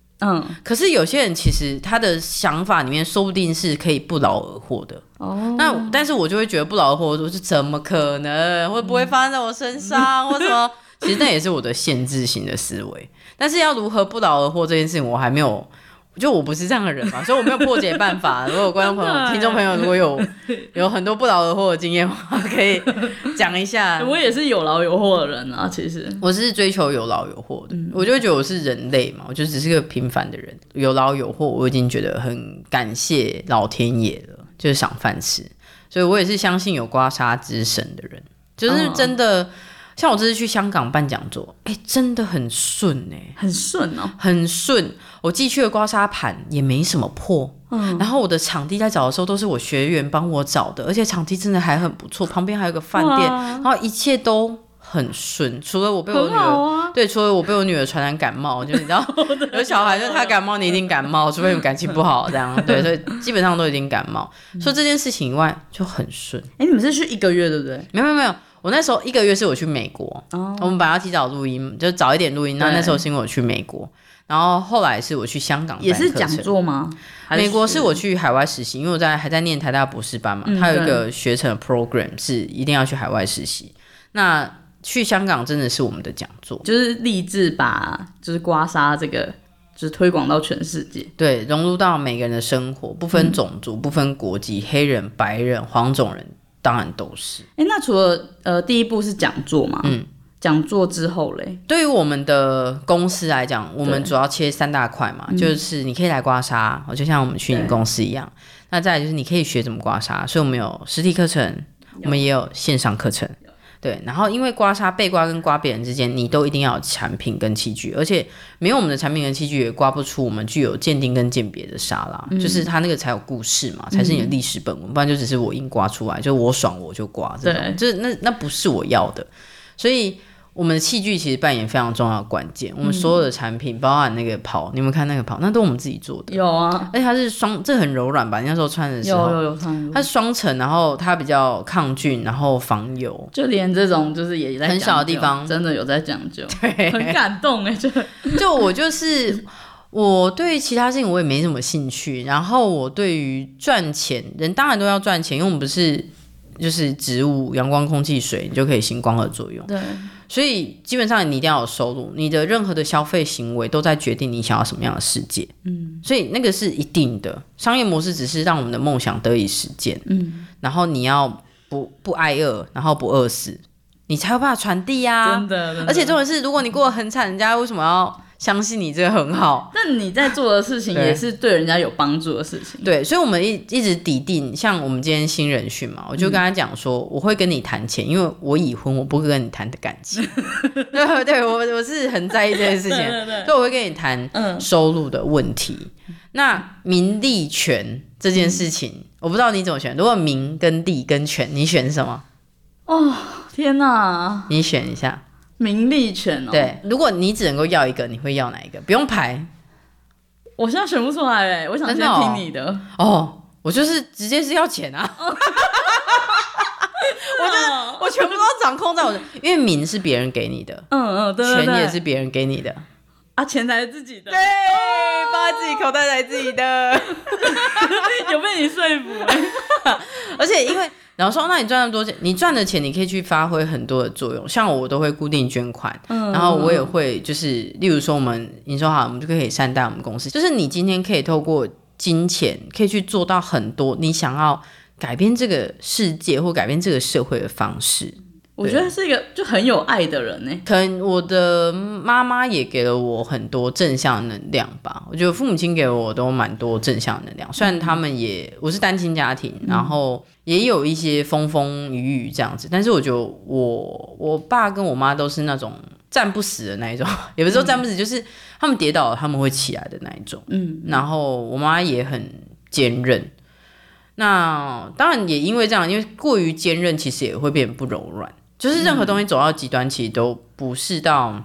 可是有些人其实他的想法里面说不定是可以不劳而获的哦。那但是我就会觉得不劳而获，我是怎么可能会不会发生在我身上？或什么？其实那也是我的限制性的思维。但是要如何不劳而获这件事情，我还没有。就我不是这样的人嘛，所以我没有破解办法。如果观众朋友、听众朋友如果有 有很多不劳而获的经验的话，可以讲一下。我也是有劳有获的人啊，其实我是追求有劳有获的。嗯、我就会觉得我是人类嘛，我就只是个平凡的人，有劳有获，我已经觉得很感谢老天爷了，就是赏饭吃。所以我也是相信有刮痧之神的人，就是真的。哦像我这次去香港办讲座，哎、欸，真的很顺哎、欸，很顺哦，很顺。我寄去的刮痧盘也没什么破，嗯，然后我的场地在找的时候都是我学员帮我找的，而且场地真的还很不错，旁边还有个饭店，然后一切都很顺。除了我被我女儿，啊、对，除了我被我女儿传染感冒，就你知道，有小孩就是他感冒，你一定感冒，除非你感情不好这样，对，所以基本上都已经感冒。说、嗯、这件事情以外就很顺。哎、欸，你们是去一个月对不对？没有没有没有。我那时候一个月是我去美国，oh. 我们本来要提早录音，就早一点录音。那对那时候是因为我去美国，然后后来是我去香港，也是讲座吗？美国是我去海外实习，因为我在还在念台大博士班嘛，它、嗯、有一个学程 program 是一定要去海外实习。那去香港真的是我们的讲座，就是立志把就是刮痧这个就是推广到全世界，对，融入到每个人的生活，不分种族，嗯、不分国籍，黑人、白人、黄种人。当然都是。哎、欸，那除了呃，第一步是讲座嘛？嗯，讲座之后嘞，对于我们的公司来讲，我们主要切三大块嘛，就是你可以来刮痧，我、嗯、就像我们去年公司一样。那再来就是你可以学怎么刮痧，所以我们有实体课程，我们也有线上课程。对，然后因为刮痧被刮跟刮别人之间，你都一定要有产品跟器具，而且没有我们的产品跟器具，也刮不出我们具有鉴定跟鉴别的沙拉。嗯、就是它那个才有故事嘛，才是你的历史本文，嗯、不然就只是我硬刮出来，就我爽我就刮这种，对就是那那不是我要的，所以。我们的器具其实扮演非常重要的关键。我们所有的产品，嗯、包含那个袍，你们看那个袍，那都我们自己做的。有啊，而且它是双，这很柔软吧？你那时候穿的时候，有有有它是双层，然后它比较抗菌，然后防油。就连这种就是也在很小的地方，真的有在讲究，对，很感动哎！就 就我就是我对于其他事情我也没什么兴趣，然后我对于赚钱，人当然都要赚钱，因为我们不是就是植物，阳光、空气、水，你就可以行光合作用。对。所以基本上你一定要有收入，你的任何的消费行为都在决定你想要什么样的世界。嗯，所以那个是一定的，商业模式只是让我们的梦想得以实现。嗯，然后你要不不挨饿，然后不饿死，你才有办法传递呀。真的，真的。而且重点是，如果你过得很惨，人家为什么要？相信你这个很好，但你在做的事情也是对人家有帮助的事情。对，所以，我们一一直抵定，像我们今天新人训嘛，我就跟他讲说，嗯、我会跟你谈钱，因为我已婚，我不会跟你谈的感情。对，对我我是很在意这件事情，对对对，所以我会跟你谈收入的问题。嗯、那名利权这件事情，嗯、我不知道你怎么选。如果名跟利跟权，你选什么？哦，天哪！你选一下。名利权哦，对，如果你只能够要一个，你会要哪一个？不用排，我现在选不出来哎，我想先听你的。哦，哦。我就是直接是要钱啊，哦、我觉得我全部都掌控在我的，因为名是别人给你的，嗯嗯，对，权也是别人给你的，啊，钱才是自己的，对，放在自己口袋才是自己的，有被你说服哎，而且因为。然后说，那你赚那么多钱，你赚的钱你可以去发挥很多的作用。像我都会固定捐款，嗯、然后我也会就是，例如说我们营收好，我们就可以善待我们公司。就是你今天可以透过金钱，可以去做到很多你想要改变这个世界或改变这个社会的方式。我觉得是一个就很有爱的人呢。可能我的妈妈也给了我很多正向能量吧。我觉得父母亲给我都蛮多正向能量。虽然他们也，我是单亲家庭，然后也有一些风风雨雨这样子，但是我觉得我我爸跟我妈都是那种站不死的那一种，也不是说站不死，就是他们跌倒了他们会起来的那一种。嗯，然后我妈也很坚韧。那当然也因为这样，因为过于坚韧，其实也会变得不柔软。就是任何东西走到极端，其实都不是到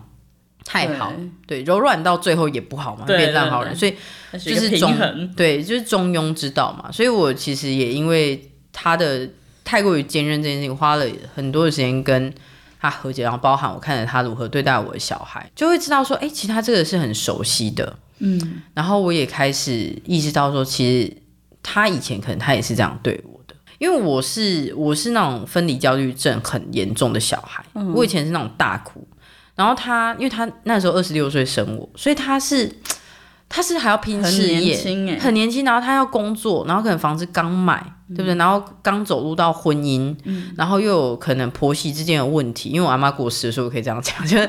太好，对，对，柔软到最后也不好嘛，变烂好人，所以就是中，对，就是中庸之道嘛。所以我其实也因为他的太过于坚韧这件事情，花了很多的时间跟他和解，然后包含我看着他如何对待我的小孩，就会知道说，哎、欸，其实他这个是很熟悉的，嗯，然后我也开始意识到说，其实他以前可能他也是这样对我的。因为我是我是那种分离焦虑症很严重的小孩，嗯、我以前是那种大哭，然后他因为他那时候二十六岁生我，所以他是 他是还要拼事业，很年轻，很年轻，然后他要工作，然后可能房子刚买。对不对？然后刚走入到婚姻，嗯、然后又有可能婆媳之间的问题，因为我阿妈过世的时候可以这样讲，就是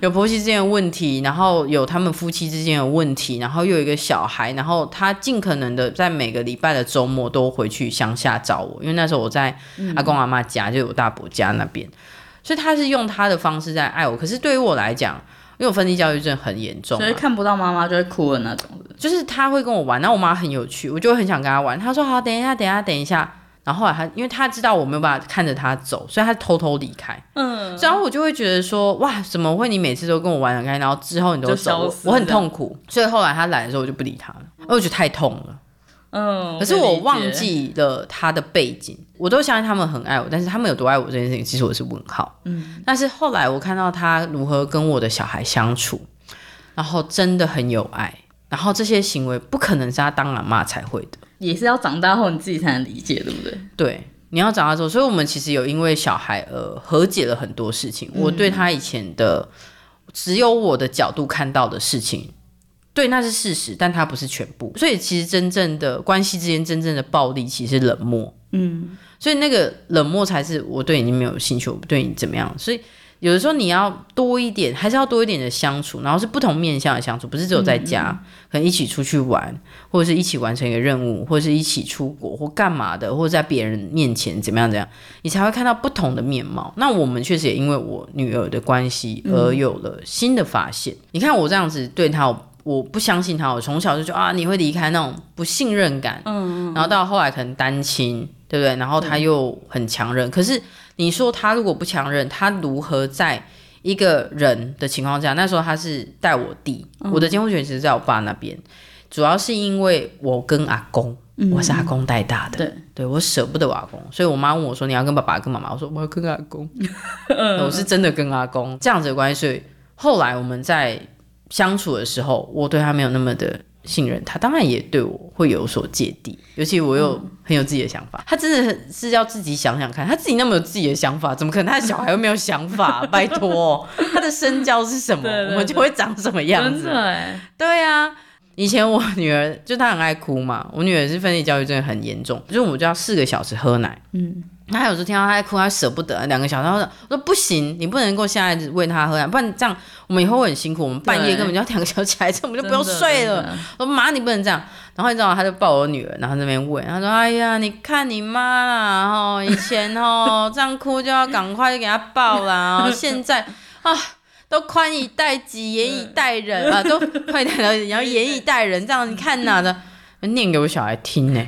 有婆媳之间的问题，然后有他们夫妻之间的问题，然后又有一个小孩，然后他尽可能的在每个礼拜的周末都回去乡下找我，因为那时候我在阿公阿妈家，就我大伯家那边，所以他是用他的方式在爱我。可是对于我来讲，因为我分离焦虑症很严重，所以看不到妈妈就会哭的那种。就是他会跟我玩，然后我妈很有趣，我就很想跟他玩。他说好，等一下，等一下，等一下。然后后来他，因为他知道我没有办法看着他走，所以他偷偷离开。嗯，然后我就会觉得说，哇，怎么会你每次都跟我玩很开，然后之后你都走，我很痛苦。所以后来他来的时候，我就不理他了，因为我觉得太痛了。嗯，可是我忘记了他的背景，我都相信他们很爱我，但是他们有多爱我这件事情，其实我是问号。嗯，但是后来我看到他如何跟我的小孩相处，然后真的很有爱，然后这些行为不可能是他当阿妈才会的。也是要长大后你自己才能理解，对不对？对，你要长大之后，所以我们其实有因为小孩而和解了很多事情。嗯、我对他以前的只有我的角度看到的事情，对，那是事实，但它不是全部。所以其实真正的关系之间，真正的暴力其实是冷漠。嗯，所以那个冷漠才是我对你没有兴趣，我不对你怎么样。所以有的时候你要多一点，还是要多一点的相处，然后是不同面向的相处，不是只有在家，嗯、可能一起出去玩，或者是一起完成一个任务，或者是一起出国或干嘛的，或者在别人面前怎么样怎样，你才会看到不同的面貌。那我们确实也因为我女儿的关系而有了新的发现。嗯、你看我这样子对她，我不相信他，我从小就觉得啊，你会离开那种不信任感，嗯，嗯然后到后来可能单亲，对不对？然后他又很强韧，可是。你说他如果不强韧，他如何在一个人的情况下？那时候他是带我弟，嗯、我的监护权其实在我爸那边，主要是因为我跟阿公，嗯、我是阿公带大的，对，对我舍不得我阿公，所以我妈问我说：“你要跟爸爸跟妈妈？”我说：“我要跟阿公。”我是真的跟阿公这样子的关系，所以后来我们在相处的时候，我对他没有那么的。信任他，当然也对我会有所芥蒂，尤其我又很有自己的想法。嗯、他真的是要自己想想看，他自己那么有自己的想法，怎么可能他的小孩又没有想法？拜托，他的身教是什么，我们就会长什么样子？对呀、啊，以前我女儿就她很爱哭嘛，我女儿是分离焦虑症很严重，就是我们就要四个小时喝奶，嗯。他有时候听到他在哭，他舍不得两个小时，他说：“我说不行，你不能够现在喂他喝奶，不然这样我们以后会很辛苦。我们半夜根本就要两个小时起来，这我们就不用睡了。”我说：“妈，你不能这样。”然后你知道，他就抱我女儿，然后在那边问，他说：“哎呀，你看你妈啦，吼，以前哦这样哭就要赶快就给他抱啦，现在啊都宽以待己，严以待人啊，都快点了，你要严以待人，这样你看哪的念给我小孩听呢？”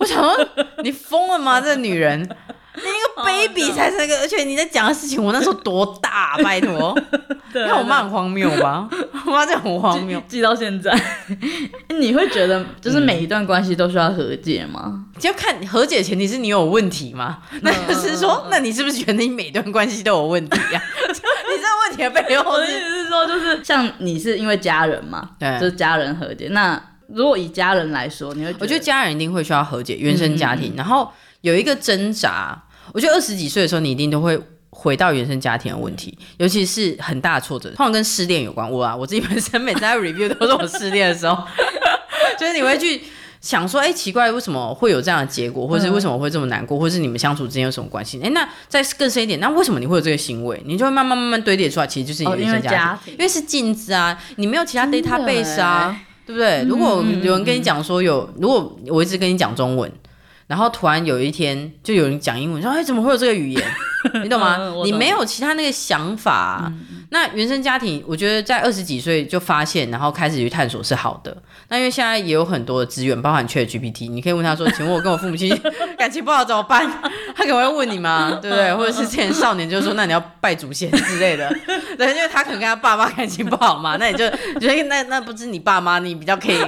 我想说，你疯了吗？这个女人，你一个 baby 才是那个，而且你在讲的事情，我那时候多大？拜托，你看我妈很荒谬吧？我妈这样很荒谬，记到现在。你会觉得，就是每一段关系都需要和解吗？嗯、就看和解前提是你有问题吗？那就是说，那你是不是觉得你每段关系都有问题呀、啊？你这个问题的背后，我的意思是说，就是像你是因为家人嘛，对，就是家人和解那。如果以家人来说，你会？我觉得家人一定会需要和解，原生家庭，然后有一个挣扎。我觉得二十几岁的时候，你一定都会回到原生家庭的问题，尤其是很大的挫折，通常跟失恋有关。我啊，我自己本身每次在 review 都是我失恋的时候，就是你会去想说，哎、欸，奇怪，为什么会有这样的结果，或者是为什么会这么难过，或者是你们相处之间有什么关系？哎、欸，那再更深一点，那为什么你会有这个行为？你就会慢慢慢慢堆叠出来，其实就是你的原生家庭，哦、因为家庭，因为是镜子啊，你没有其他 database 啊。对不对？如果有人跟你讲说有，如果我一直跟你讲中文，然后突然有一天就有人讲英文，说哎，怎么会有这个语言？你懂吗？嗯、懂你没有其他那个想法、啊。嗯那原生家庭，我觉得在二十几岁就发现，然后开始去探索是好的。那因为现在也有很多的资源，包含 ChatGPT，你可以问他说：“请问我跟我父母亲 感情不好怎么办？”他可能会问你吗？对不对？或者是之前少年就是说：“那你要拜祖先之类的。”对，因为他可能跟他爸妈感情不好嘛，那你就觉得那那不是你爸妈，你比较可以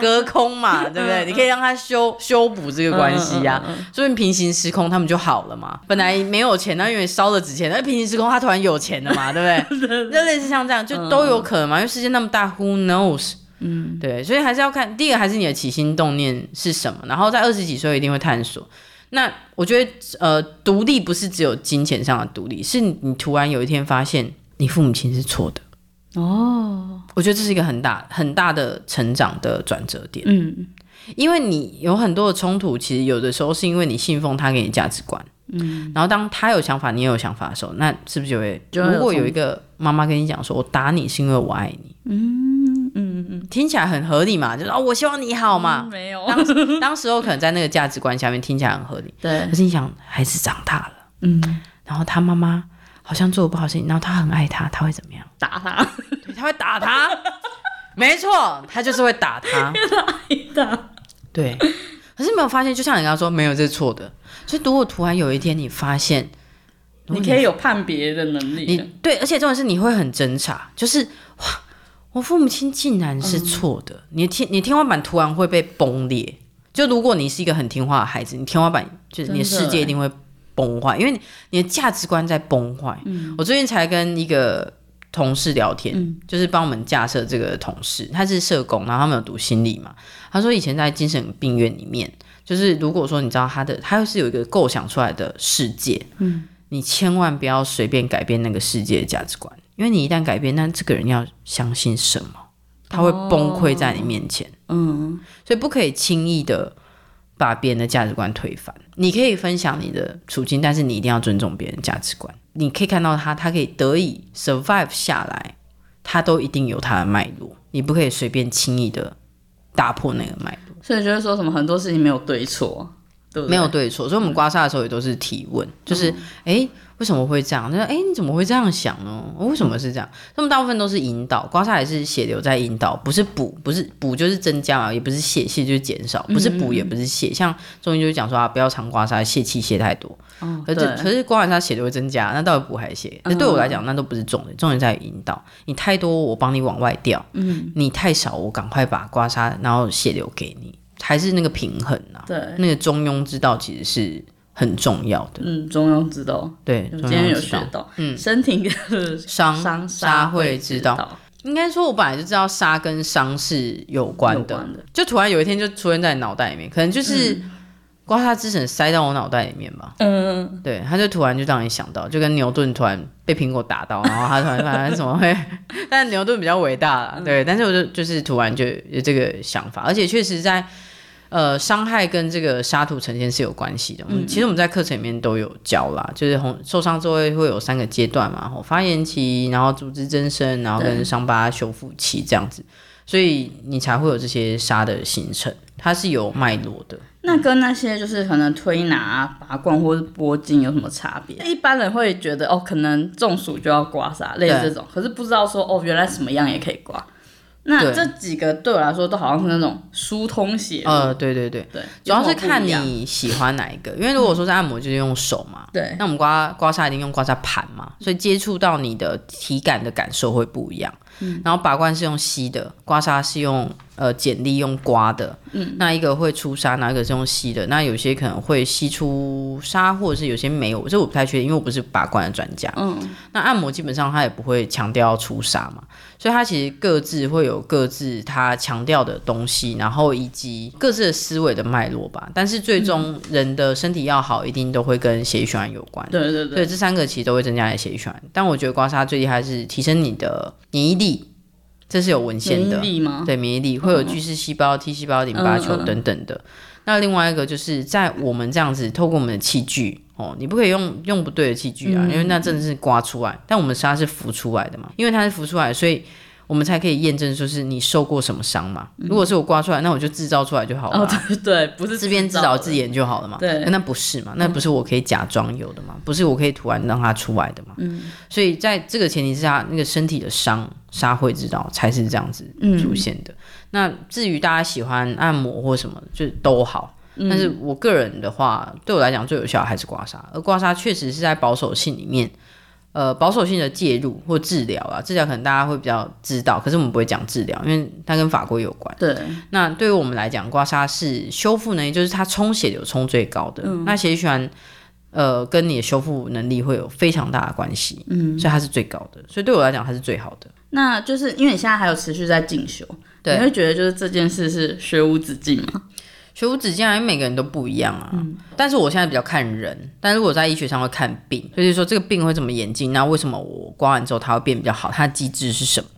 隔空嘛，对不对？你可以让他修修补这个关系呀、啊，所以平行时空他们就好了嘛。本来没有钱，那因为烧了纸钱，那平行时空他突然有钱了嘛，对不对？就类似像这样，就都有可能嘛，嗯、因为世界那么大，Who knows？嗯，对，所以还是要看第一个，还是你的起心动念是什么。然后在二十几岁一定会探索。那我觉得，呃，独立不是只有金钱上的独立，是你突然有一天发现你父母亲是错的。哦，我觉得这是一个很大很大的成长的转折点。嗯，因为你有很多的冲突，其实有的时候是因为你信奉他给你价值观。嗯，然后当他有想法，你也有想法的时候，那是不是就会？如果有一个妈妈跟你讲说：“我打你是因为我爱你。”嗯嗯嗯，听起来很合理嘛，就是哦，我希望你好嘛。嗯、没有，当当时候可能在那个价值观下面听起来很合理。对，可是你想，孩子长大了，嗯，然后他妈妈好像做了不好事情，然后他很爱他，他会怎么样？打他？对，他会打他。没错，他就是会打他。打他。对，可是没有发现，就像你刚刚说，没有这是错的。所以，如果突然有一天你发现，你可以有判别的能力，你对，而且重点是你会很挣扎，就是哇，我父母亲竟然是错的，嗯、你的天，你天花板突然会被崩裂。就如果你是一个很听话的孩子，你天花板就是你的世界一定会崩坏，因为你你的价值观在崩坏。嗯、我最近才跟一个同事聊天，嗯、就是帮我们架设这个同事，他是社工，然后他们有读心理嘛，他说以前在精神病院里面。就是如果说你知道他的，他又是有一个构想出来的世界，嗯，你千万不要随便改变那个世界的价值观，因为你一旦改变，那这个人要相信什么，他会崩溃在你面前，哦、嗯，所以不可以轻易的把别人的价值观推翻。你可以分享你的处境，但是你一定要尊重别人价值观。你可以看到他，他可以得以 survive 下来，他都一定有他的脉络。你不可以随便轻易的打破那个脉络。所以就是说什么很多事情没有对错，对对，没有对错。所以我们刮痧的时候也都是提问，嗯、就是哎。诶为什么会这样？他说：“哎，你怎么会这样想呢？为什么是这样？他们大部分都是引导，刮痧也是血流在引导，不是补，不是补就是增加嘛，也不是泻，泻就是减少，不是补也不是泻。像中医就是讲说啊，不要常刮痧，泄气泄太多。哦，可是可是刮完痧血流会增加，那到底补还是泄？那对我来讲，那都不是重点，重点在于引导。你太多，我帮你往外掉；嗯，你太少，我赶快把刮痧然后血流给你，还是那个平衡啊？对，那个中庸之道其实是。”很重要的，嗯，中庸之道，对，今天有学到，嗯，身体跟伤伤痧会知道，应该说，我本来就知道杀跟伤是有关的，关的。就突然有一天就出现在你脑袋里面，可能就是刮痧之神塞到我脑袋里面吧，嗯，对，他就突然就让你想到，就跟牛顿突然被苹果打到，然后他突然发现怎么会，但牛顿比较伟大啦，对，但是我就就是突然就有这个想法，而且确实在。呃，伤害跟这个沙土呈现是有关系的。嗯，其实我们在课程里面都有教啦，就是红受伤之后会有三个阶段嘛，发炎期，然后组织增生，然后跟伤疤修复期这样子，所以你才会有这些沙的形成，它是有脉络的。那跟那些就是可能推拿、拔罐或是拨筋有什么差别？一般人会觉得哦，可能中暑就要刮痧，类似这种，可是不知道说哦，原来什么样也可以刮。那这几个对我来说都好像是那种疏通血。呃，对对对对，主要是看你喜欢哪一个。因为如果说是按摩，就是用手嘛。对。那我们刮刮痧一定用刮痧盘嘛，所以接触到你的体感的感受会不一样。嗯。然后拔罐是用吸的，刮痧是用呃简历用刮的。嗯。那一个会出痧，那一个是用吸的。那有些可能会吸出痧，或者是有些没有，这我不太确定，因为我不是拔罐的专家。嗯。那按摩基本上它也不会强调要出痧嘛。所以它其实各自会有各自它强调的东西，然后以及各自的思维的脉络吧。但是最终人的身体要好，一定都会跟血液循环有关。对对对。所以这三个其实都会增加你的血液循环。但我觉得刮痧最厉害是提升你的免疫力，这是有文献的。免疫力吗？对，免疫力会有巨噬细胞、T 细胞、淋巴球等等的。那另外一个就是在我们这样子透过我们的器具。哦，你不可以用用不对的器具啊，嗯、因为那真的是刮出来。但我们沙是浮出来的嘛，因为它是浮出来，所以我们才可以验证说是你受过什么伤嘛。嗯、如果是我刮出来，那我就制造出来就好了。哦，对对，不是 自编自导自演就好了嘛。对，那不是嘛？那不是我可以假装有的嘛？不是我可以突然让它出来的嘛？嗯。所以在这个前提之下，那个身体的伤痧会知道才是这样子出现的。嗯、那至于大家喜欢按摩或什么，就都好。但是我个人的话，对我来讲最有效还是刮痧，而刮痧确实是在保守性里面，呃，保守性的介入或治疗啊，治疗可能大家会比较知道，可是我们不会讲治疗，因为它跟法规有关。对，那对于我们来讲，刮痧是修复能力，就是它充血流充最高的，嗯、那血液循环，呃，跟你的修复能力会有非常大的关系，嗯，所以它是最高的，所以对我来讲它是最好的。那就是因为你现在还有持续在进修，对，你会觉得就是这件事是学无止境吗？学无止境啊，因为每个人都不一样啊。嗯、但是我现在比较看人，但是如果在医学上会看病，就是说这个病会怎么演进，那为什么我刮完之后它会变比较好？它的机制是什么？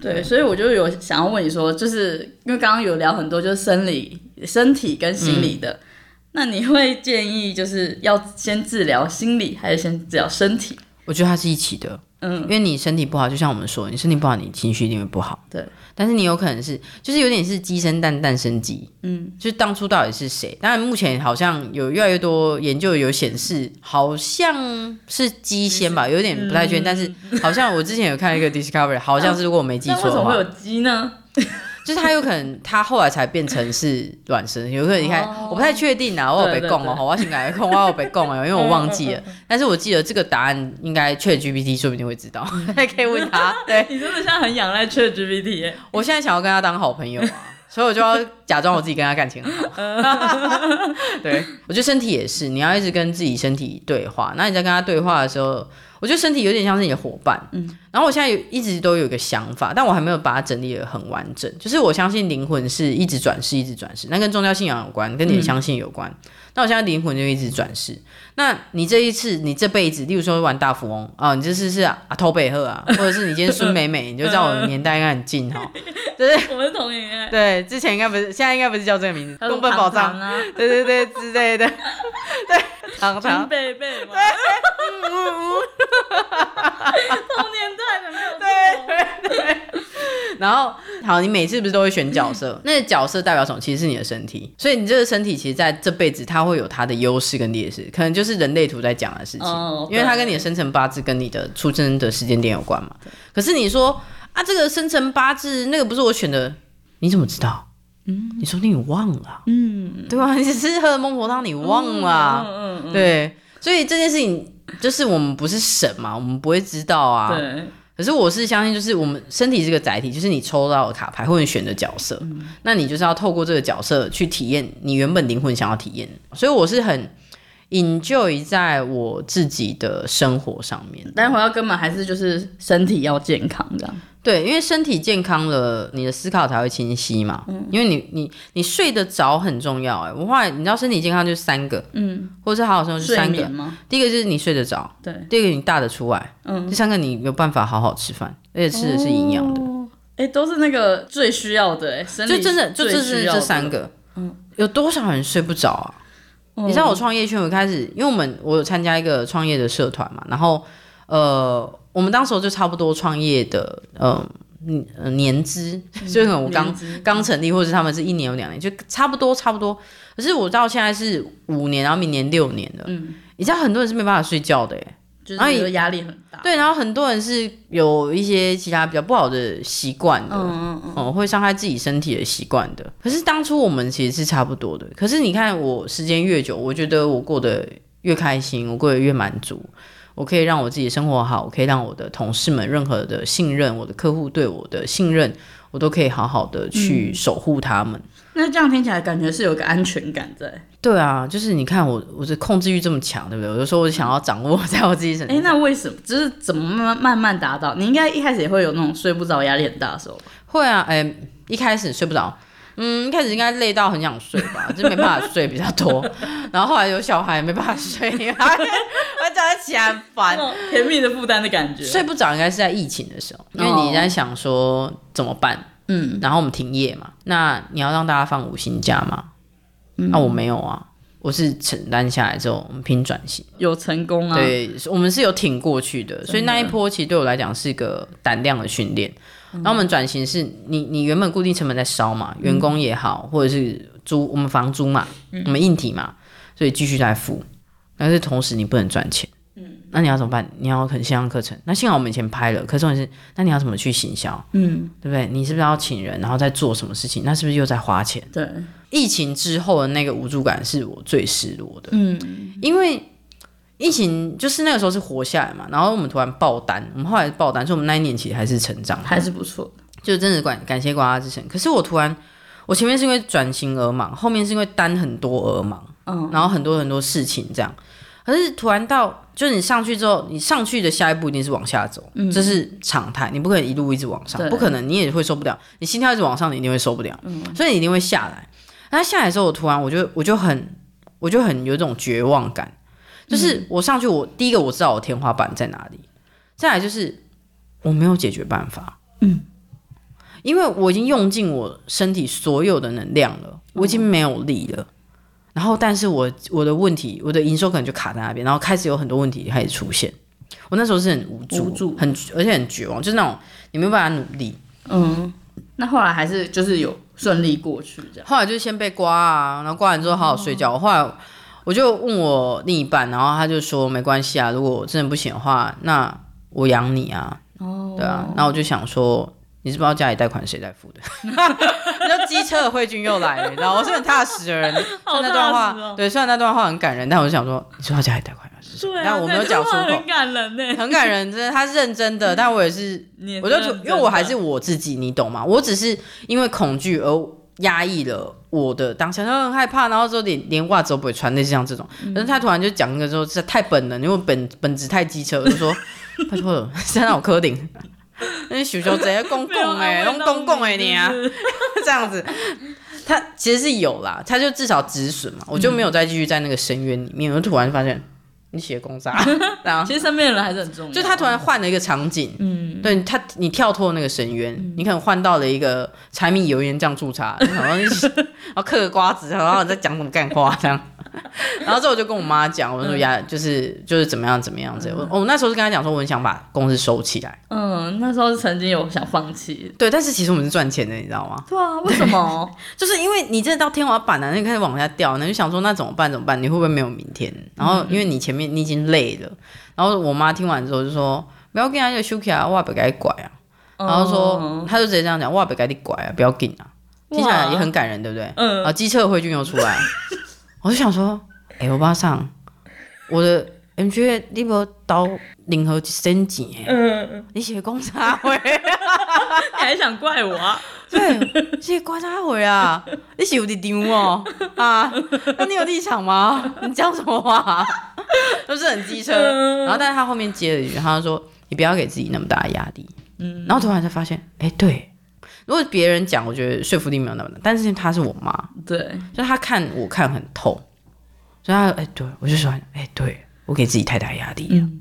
对，对所以我就有想要问你说，就是因为刚刚有聊很多，就是生理、身体跟心理的，嗯、那你会建议就是要先治疗心理，还是先治疗身体？我觉得它是一起的，嗯，因为你身体不好，就像我们说，你身体不好，你情绪一定会不好，对。但是你有可能是，就是有点是鸡生蛋，蛋生鸡，嗯，就是当初到底是谁？当然目前好像有越来越多研究有显示，好像是鸡先吧，有点不太确定。嗯、但是好像我之前有看一个 Discovery，好像是如果我没记 错的话，为什么会有鸡呢？就是他有可能，他后来才变成是卵生，有可能你看，我不太确定啊，我有被供哦，我先改个供，我有被供哦，因为我忘记了，但是我记得这个答案应该 ChatGPT 说不定会知道，可以问他。对，你真的现在很仰赖 ChatGPT，我现在想要跟他当好朋友啊，所以我就要假装我自己跟他感情很好。对，我觉得身体也是，你要一直跟自己身体对话，那你在跟他对话的时候。我觉得身体有点像是你的伙伴，嗯，然后我现在有一直都有一个想法，但我还没有把它整理得很完整。就是我相信灵魂是一直转世，一直转世，那跟宗教信仰有关，跟你的相信有关。嗯、那我现在灵魂就一直转世。那你这一次，你这辈子，例如说玩大富翁啊，你这次是阿偷贝赫啊，或者是你今天孙美美，你就知道我的年代应该很近哈。对，我们是同龄。对，之前应该不是，现现在应该不是叫这个名字，宫本宝藏啊，对对对之类的，对，唐唐贝贝嘛，对，同年代的没有对对对。然后，好，你每次不是都会选角色？那个角色代表什么？其实是你的身体，所以你这个身体其实在这辈子它会有它的优势跟劣势，可能就是人类图在讲的事情，哦、因为它跟你的生辰八字跟你的出生的时间点有关嘛。可是你说啊，这个生辰八字那个不是我选的，你怎么知道？嗯，你说你忘了，嗯，对吧？你只是喝了孟婆汤，你忘了，嗯嗯嗯嗯、对，所以这件事情就是我们不是神嘛，我们不会知道啊。对。可是我是相信，就是我们身体这个载体，就是你抽到的卡牌或者选的角色，那你就是要透过这个角色去体验你原本灵魂想要体验。所以我是很 enjoy 在我自己的生活上面。但回到根本还是就是身体要健康这样。对，因为身体健康了，你的思考才会清晰嘛。嗯，因为你你你睡得着很重要哎。我后来你知道身体健康就是三个，嗯，或者是好好生活就是三个吗？第一个就是你睡得着，对。第二个你大的出来，嗯。第三个你有办法好好吃饭，而且吃的是营养的。哎、哦，都是那个最需要的哎，就真的就这是这三个。嗯，有多少人睡不着啊？嗯、你知道我创业圈，我开始因为我们我有参加一个创业的社团嘛，然后呃。我们当时就差不多创业的，呃，年资，就可能我刚刚成立，或者他们是一年有两年，就差不多差不多。可是我到现在是五年，然后明年六年了。嗯，你知道很多人是没办法睡觉的，哎，就是压力很大。对，然后很多人是有一些其他比较不好的习惯的，嗯嗯嗯，嗯，会伤害自己身体的习惯的。可是当初我们其实是差不多的。可是你看我时间越久，我觉得我过得越开心，我过得越满足。我可以让我自己生活好，我可以让我的同事们任何的信任，我的客户对我的信任，我都可以好好的去守护他们。嗯。那这样听起来感觉是有个安全感在。对啊，就是你看我，我的控制欲这么强，对不对？我就说我想要掌握 在我自己身上。哎，那为什么？就是怎么慢慢慢慢达到？你应该一开始也会有那种睡不着、压力很大的时候。会啊，哎，一开始睡不着。嗯，一开始应该累到很想睡吧，就没办法睡比较多。然后后来有小孩没办法睡，我叫他起来很烦，甜蜜的负担的感觉。睡不着应该是在疫情的时候，因为你在想说怎么办？嗯，然后我们停业嘛，那你要让大家放五星假吗？那、嗯啊、我没有啊，我是承担下来之后，我们拼转型，有成功啊。对，我们是有挺过去的，所以那一波其实对我来讲是一个胆量的训练。然后我们转型是你，你原本固定成本在烧嘛，员工也好，或者是租我们房租嘛，我们硬体嘛，所以继续在付。但是同时你不能赚钱，嗯，那你要怎么办？你要可能线上课程。那幸好我们以前拍了，可是重点是，那你要怎么去行销？嗯，对不对？你是不是要请人，然后再做什么事情？那是不是又在花钱？对，疫情之后的那个无助感是我最失落的，嗯，因为。疫情就是那个时候是活下来嘛，然后我们突然爆单，我们后来爆单，所以我们那一年其实还是成长，还是不错，就真的感感谢刮痧之神。可是我突然，我前面是因为转型而忙，后面是因为单很多而忙，嗯，然后很多很多事情这样。可是突然到，就是你上去之后，你上去的下一步一定是往下走，嗯，这是常态，你不可能一路一直往上，不可能，你也会受不了，你心跳一直往上，你一定会受不了，嗯，所以你一定会下来。那下来的时候，我突然我就我就很我就很有这种绝望感。就是我上去，我第一个我知道我天花板在哪里，再来就是我没有解决办法，嗯，因为我已经用尽我身体所有的能量了，我已经没有力了，然后但是我我的问题，我的营收可能就卡在那边，然后开始有很多问题开始出现，我那时候是很无助，无助。很而且很绝望，就是那种你没有办法努力，嗯，那后来还是就是有顺利过去这样，后来就先被刮啊，然后刮完之后好好睡觉，我后来。我就问我另一半，然后他就说没关系啊，如果我真的不行的话，那我养你啊。哦，对啊，然后我就想说，你是不知道家里贷款谁在付的？你说机车的慧君又来了，你知道我是很踏实的人。好踏实哦。那段话，对，虽然那段话很感人，但我就想说，你知道家里贷款是谁？对啊，但我没有讲出口。很感人呢，很感人，真的，他是认真的，但我也是，也是我就因为我还是我自己，你懂吗？我只是因为恐惧而。压抑了我的当下，他很害怕，然后说连连袜子都不会穿，类似像这种。但是他突然就讲一个说，这太本能，因为本本质太机车，我就说 他说了，现在我柯顶，那小熊直接公共哎，用公共哎你啊，这样子，他其实是有啦，他就至少止损嘛，我就没有再继续在那个深渊里面，我突然发现你写公差，其实身边的人还是很重要。就他突然换了一个场景，嗯，对他，你跳脱那个深渊，嗯、你可能换到了一个柴米油盐酱醋茶，然后 然后嗑个瓜子，然后在讲什么干话这样。然后之后我就跟我妈讲，我说呀，就是就是怎么样怎么样子。嗯、我我那时候是跟她讲说，我很想把公司收起来。嗯，那时候是曾经有想放弃。对，但是其实我们是赚钱的，你知道吗？对啊，为什么？就是因为你真的到天花板了，你开始往下掉，那就想说那怎么办？怎么办？你会不会没有明天？然后因为你前面你已经累了，然后我妈听完之后就说：“不要跟他就休息啊，哇不该拐啊。”然后说，他就直接这样讲：“哇不该你拐啊，不要紧啊。”听起来也很感人，对不对？嗯。啊，机车慧君又出来，我就想说。哎，欧巴上，我的 M G 你无到任何一分钱，嗯，你写公差会，你还想怪我？啊？对，写公差会啊，你是有点丢哦啊？那你有立场吗？你讲什么话？都是很机车，然后但是他后面接了一句，他就说你不要给自己那么大的压力，嗯，然后突然才发现，哎，对，如果别人讲，我觉得说服力没有那么大，但是她是我妈，对，就她看我看很透。所以她，哎、欸，对我就说，哎、欸，对我给自己太大压力了，嗯、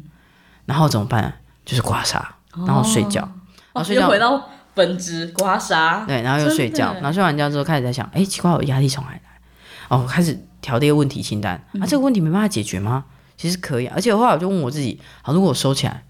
然后怎么办？就是刮痧，然后睡觉，哦、然后睡觉、哦、回到本质刮痧，对，然后又睡觉，然后睡完觉之后开始在想，哎、欸，奇怪，我压力从哪来？哦，开始调这个问题清单，啊，这个问题没办法解决吗？其实可以，而且后来我就问我自己，好，如果我收起来，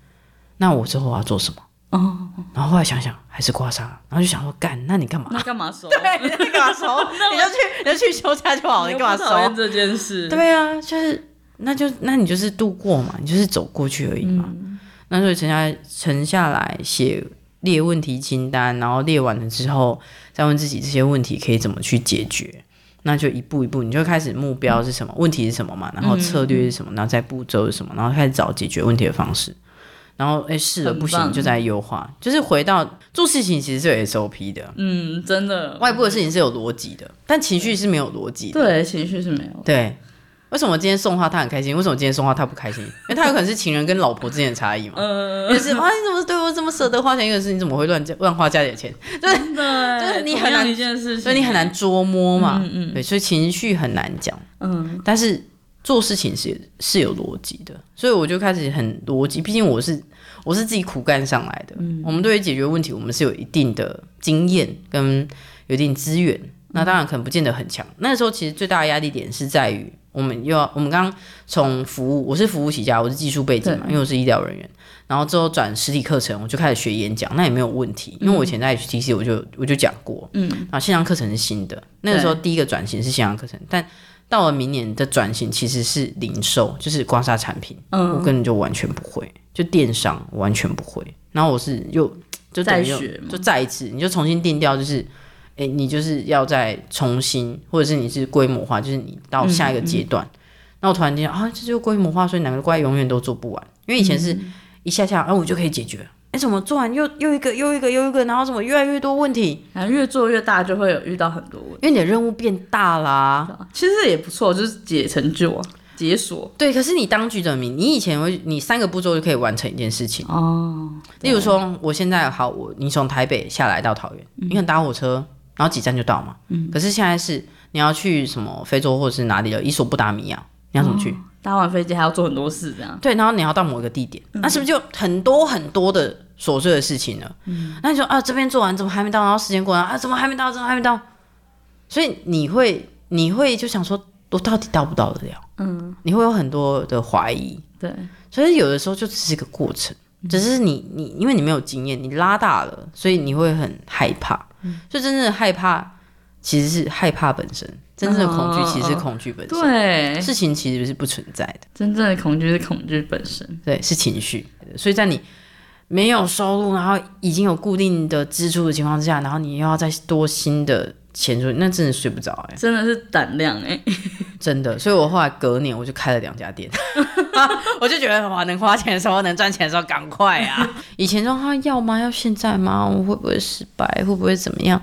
那我之后我要做什么？哦，然后后来想想还是刮痧，然后就想说干，那你干嘛？那干嘛收？对，你干嘛收？你就去，你就去休假就好了，你干嘛收这件事？对啊，就是，那就那你就是度过嘛，你就是走过去而已嘛。嗯、那所以沉下来，沉下来写列问题清单，然后列完了之后，再问自己这些问题可以怎么去解决。那就一步一步，你就开始目标是什么，嗯、问题是什么嘛，然后策略是什么，然后再步骤是什么，然后开始找解决问题的方式。然后哎，试了不行，就在优化，就是回到做事情其实是有 SOP 的，嗯，真的，外部的事情是有逻辑的，但情绪是没有逻辑的，对，情绪是没有，对。为什么今天送花他很开心？为什么今天送花他不开心？因为他有可能是情人跟老婆之间的差异嘛，嗯，就是啊，你怎么对我这么舍得花钱？一个是你怎么会乱乱花家里的钱？真的，就是你很难一件事情，所以你很难捉摸嘛，嗯嗯，对，所以情绪很难讲，嗯，但是做事情是是有逻辑的，所以我就开始很逻辑，毕竟我是。我是自己苦干上来的。嗯、我们对于解决问题，我们是有一定的经验跟有一定资源。那当然可能不见得很强。嗯、那时候其实最大的压力点是在于，我们又要我们刚刚从服务，我是服务起家，我是技术背景嘛，因为我是医疗人员。然后之后转实体课程，我就开始学演讲，那也没有问题，因为我以前在 HTC 我就我就讲过，嗯，然后线上课程是新的。那个时候第一个转型是线上课程，但到了明年的转型其实是零售，就是刮痧产品，嗯，我根本就完全不会。就电商完全不会，然后我是又 就再学，就再一次，你就重新定调，就是，哎，你就是要再重新，或者是你是规模化，就是你到下一个阶段。那、嗯嗯、我突然间啊，这就规模化，所以哪个怪永远都做不完，因为以前是一下下，哎、啊，我就可以解决。哎，怎么做完又又一个又一个又一个，然后怎么越来越多问题？然后越做越大，就会有遇到很多问题，因为你的任务变大啦、啊。其实也不错，就是解成就啊。解锁对，可是你当局者迷，你以前会你三个步骤就可以完成一件事情哦。例如说，我现在好，我你从台北下来到桃园，嗯、你可能搭火车，然后几站就到嘛。嗯。可是现在是你要去什么非洲或者是哪里的伊索布达米亚，你要怎么去？哦、搭完飞机还要做很多事，这样。对，然后你要到某一个地点，嗯、那是不是就很多很多的琐碎的事情了？嗯。那你说啊，这边做完怎么还没到？然后时间过了啊，怎么还没到？怎么还没到？所以你会你会就想说。我到底到不到得了？嗯，你会有很多的怀疑，对，所以有的时候就只是一个过程，嗯、只是你你因为你没有经验，你拉大了，所以你会很害怕。嗯，所以真正的害怕其实是害怕本身，真正的恐惧其实是恐惧本身。哦、对，事情其实是不存在的，真正的恐惧是恐惧本身，对，是情绪。所以在你没有收入，然后已经有固定的支出的情况之下，然后你又要再多新的。钱出去，那真的睡不着哎、欸，真的是胆量哎、欸，真的。所以我后来隔年我就开了两家店，我就觉得哇，能花钱的时候，能赚钱的时候，赶快啊！以前说他要吗？要现在吗？我会不会失败？会不会怎么样？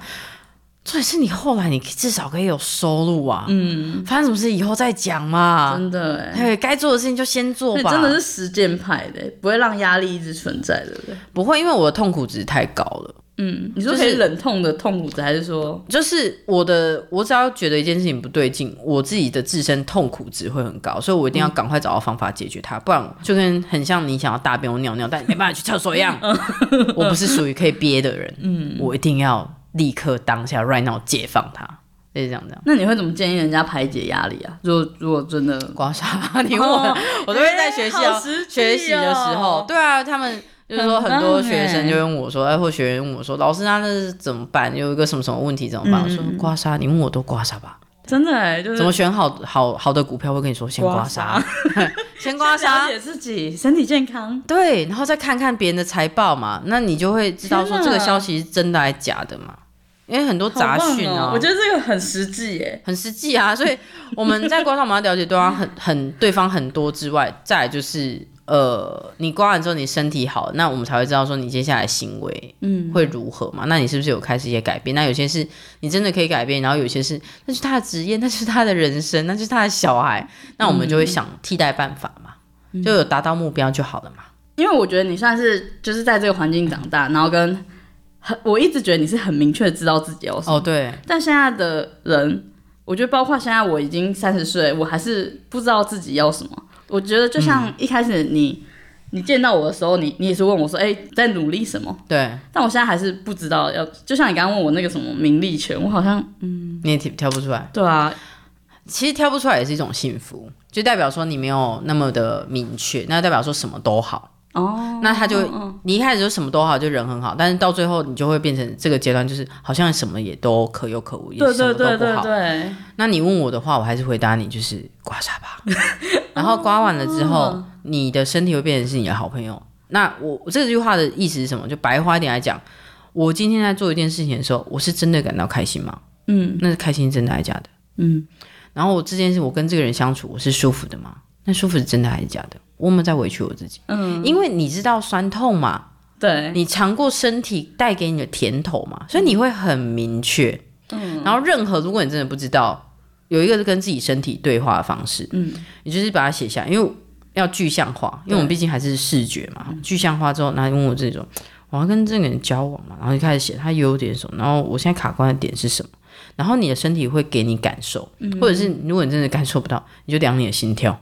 所以是你后来你至少可以有收入啊，嗯，发生什么事以后再讲嘛，真的哎、欸，对，该做的事情就先做吧。真的是实践派的，不会让压力一直存在的，不不会，因为我的痛苦值太高了。嗯，你说可以忍痛的痛苦值，还是说？就是我的，我只要觉得一件事情不对劲，我自己的自身痛苦值会很高，所以我一定要赶快找到方法解决它，不然就跟很像你想要大便我尿尿，但你没办法去厕所一样。我不是属于可以憋的人，嗯，我一定要立刻当下 right now 解放他，就是这样这样。那你会怎么建议人家排解压力啊？如果如果真的刮痧，你问我，我都会在学习哦，学习的时候，对啊，他们。就是说，很多学生就问我说：“哎，或学员问我说，老师，那那是怎么办？有一个什么什么问题怎么办？”我说：“刮痧，你问我都刮痧吧。”真的哎，就是怎么选好好好的股票？会跟你说，先刮痧，先刮痧，了解自己身体健康。对，然后再看看别人的财报嘛，那你就会知道说这个消息是真的还是假的嘛。因为很多杂讯啊，我觉得这个很实际耶，很实际啊。所以我们在刮痧，我们要了解对方很很对方很多之外，再来就是。呃，你刮完之后你身体好，那我们才会知道说你接下来行为嗯会如何嘛？嗯、那你是不是有开始一些改变？那有些是你真的可以改变，然后有些是那是他的职业，那是他的人生，那就是他的小孩，那我们就会想替代办法嘛，嗯、就有达到目标就好了嘛。因为我觉得你算是就是在这个环境长大，然后跟很我一直觉得你是很明确知道自己要什么。哦，对。但现在的人，我觉得包括现在我已经三十岁，我还是不知道自己要什么。我觉得就像一开始你、嗯、你见到我的时候，你你也是问我说：“哎、欸，在努力什么？”对。但我现在还是不知道要，就像你刚刚问我那个什么名利权，我好像嗯，你也挑挑不出来。对啊，其实挑不出来也是一种幸福，就代表说你没有那么的明确，那代表说什么都好。哦。那他就你一开始就什么都好，就人很好，但是到最后你就会变成这个阶段，就是好像什么也都可有可无，也什么都不好。对对对对对。那你问我的话，我还是回答你，就是刮痧吧。然后刮完了之后，哦、你的身体会变成是你的好朋友。那我这句话的意思是什么？就白话一点来讲，我今天在做一件事情的时候，我是真的感到开心吗？嗯，那是开心真的还是假的？嗯。然后我这件事，我跟这个人相处，我是舒服的吗？那舒服是真的还是假的？我有没有在委屈我自己？嗯，因为你知道酸痛嘛，对，你尝过身体带给你的甜头嘛，所以你会很明确。嗯。然后任何，如果你真的不知道。有一个是跟自己身体对话的方式，嗯，你就是把它写下，因为要具象化，因为我们毕竟还是视觉嘛。具象化之后，然后问我这种，我要跟这个人交往嘛，然后就开始写他优点什么，然后我现在卡关的点是什么，然后你的身体会给你感受，或者是如果你真的感受不到，你就量你的心跳，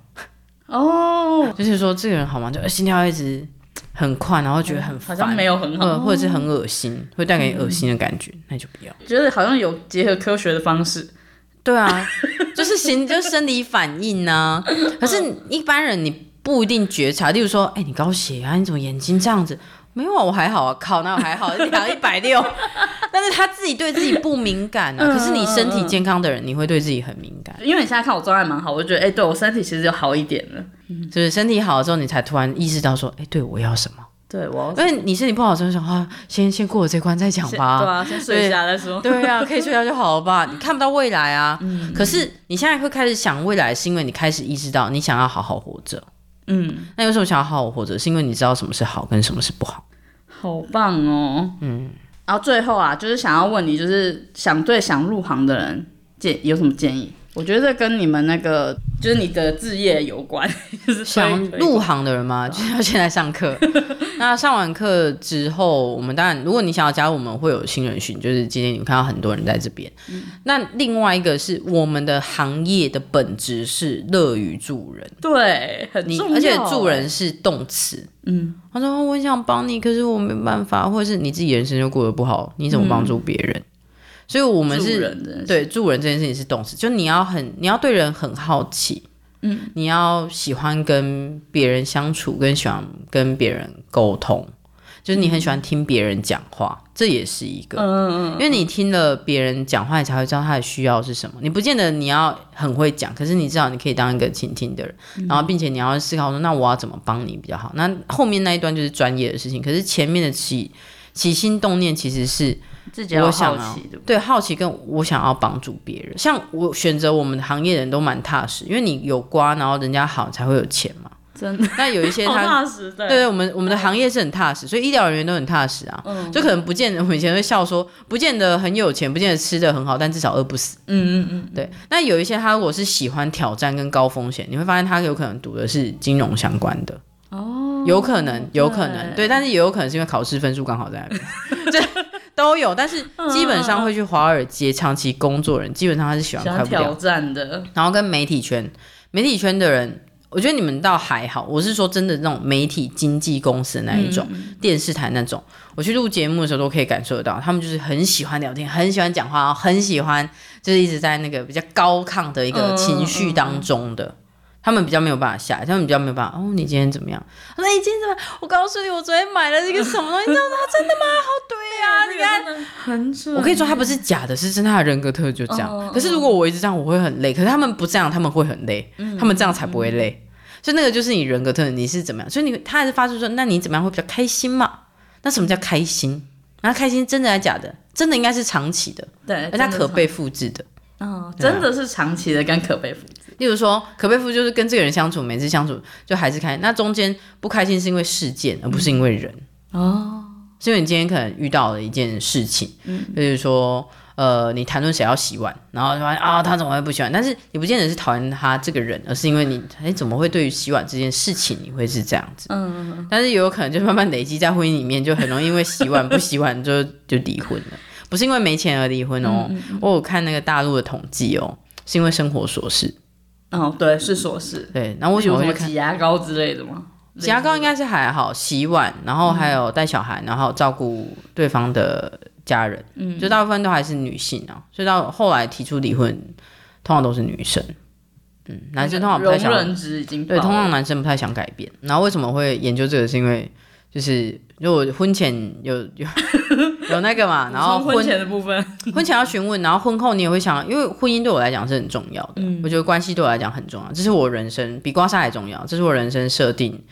哦，就是说这个人好吗？就心跳一直很快，然后觉得很烦，好像没有很好，或者是很恶心，会带给你恶心的感觉，那就不要。觉得好像有结合科学的方式。对啊，就是心，就是生理反应呢、啊。可是一般人你不一定觉察，例如说，哎、欸，你高血压，你怎么眼睛这样子？没有啊，我还好啊，靠，那我还好，量一百六。但是他自己对自己不敏感啊。可是你身体健康的人，你会对自己很敏感。因为你现在看我状态蛮好，我就觉得，哎、欸，对我身体其实就好一点了。就是身体好了之后，你才突然意识到说，哎、欸，对我要什么？对，我因为你身体不好的时候想啊，先 先过了这关再讲吧。对啊，先睡一下再说。对啊，可以睡觉就好了吧？你看不到未来啊。嗯。可是你现在会开始想未来，是因为你开始意识到你想要好好活着。嗯。那有什么想要好好活着？是因为你知道什么是好跟什么是不好。好棒哦。嗯。然后最后啊，就是想要问你，就是想对想入行的人建有什么建议？我觉得跟你们那个就是你的志业有关，就是想入行的人嘛，就是要先来上课。那上完课之后，我们当然，如果你想要加入，我们会有新人训，就是今天你们看到很多人在这边。嗯、那另外一个是我们的行业的本质是乐于助人，对，很重要。而且助人是动词，嗯，他说我想帮你，可是我没办法，或者是你自己人生就过得不好，你怎么帮助别人？嗯所以，我们是，是对助人这件事情是动词，就你要很，你要对人很好奇，嗯，你要喜欢跟别人相处，跟喜欢跟别人沟通，就是你很喜欢听别人讲话，嗯、这也是一个，嗯嗯嗯，因为你听了别人讲话，你才会知道他的需要是什么。你不见得你要很会讲，可是你知道你可以当一个倾听的人，嗯、然后并且你要思考说，那我要怎么帮你比较好？那后面那一段就是专业的事情，可是前面的起起心动念其实是。自己要好奇的，对，好奇跟我想要帮助别人，像我选择我们的行业的人都蛮踏实，因为你有瓜，然后人家好才会有钱嘛。真的，那有一些他踏实，对，对，我们我们的行业是很踏实，所以医疗人员都很踏实啊。嗯，就可能不见得，我以前会笑说，不见得很有钱，不见得吃的很好，但至少饿不死。嗯嗯嗯，对。那有一些他如果是喜欢挑战跟高风险，你会发现他有可能读的是金融相关的。哦，有可能，有可能，对，但是也有可能是因为考试分数刚好在那边。都有，但是基本上会去华尔街长期工作人，基本上他是喜欢挑战的。然后跟媒体圈，媒体圈的人，我觉得你们倒还好。我是说真的，那种媒体经纪公司的那一种，嗯、电视台那种，我去录节目的时候都可以感受得到，他们就是很喜欢聊天，很喜欢讲话，很喜欢就是一直在那个比较高亢的一个情绪当中的。嗯嗯他们比较没有办法下来，他们比较没有办法。哦，你今天怎么样？那你今天怎么？我告诉你，我昨天买了一个什么东西？你知道吗？真的吗？好对呀、啊，你看，很准。我可以说他不是假的，是真的，他的人格特质就这样。哦、可是如果我一直这样，我会很累。可是他们不这样，他们会很累。嗯、他们这样才不会累。嗯、所以那个就是你人格特质，你是怎么样？所以你他还是发出说，那你怎么样会比较开心嘛？那什么叫开心？那开心真的还是假的？真的应该是长期的，对，而且可被复制的。哦，真的是长期的跟可被复制。例如说，可被夫就是跟这个人相处，每次相处就还是开心。那中间不开心是因为事件，而不是因为人。嗯、哦，是因为你今天可能遇到了一件事情，嗯，就是说，呃，你谈论谁要洗碗，然后发现啊，他怎么会不洗碗？但是你不见得是讨厌他这个人，而是因为你，哎，怎么会对于洗碗这件事情你会是这样子？嗯，但是也有可能就慢慢累积在婚姻里面，就很容易因为洗碗不洗碗就就离婚了。不是因为没钱而离婚哦，嗯嗯、我有看那个大陆的统计哦，是因为生活琐事。哦，对，是琐事。对，然后为什么会看挤牙膏之类的吗？挤牙膏应该是还好，洗碗，然后还有带小孩，然后照顾对方的家人，嗯，就大部分都还是女性啊。所以到后来提出离婚，通常都是女生。嗯，男生通常不太想。容忍值已经对，通常男生不太想改变。然后为什么会研究这个？是因为就是。如果婚前有有 有那个嘛，然后婚，婚前的部分，婚前要询问，然后婚后你也会想，因为婚姻对我来讲是很重要的，嗯、我觉得关系对我来讲很重要，这是我人生比刮痧还重要，这是我人生设定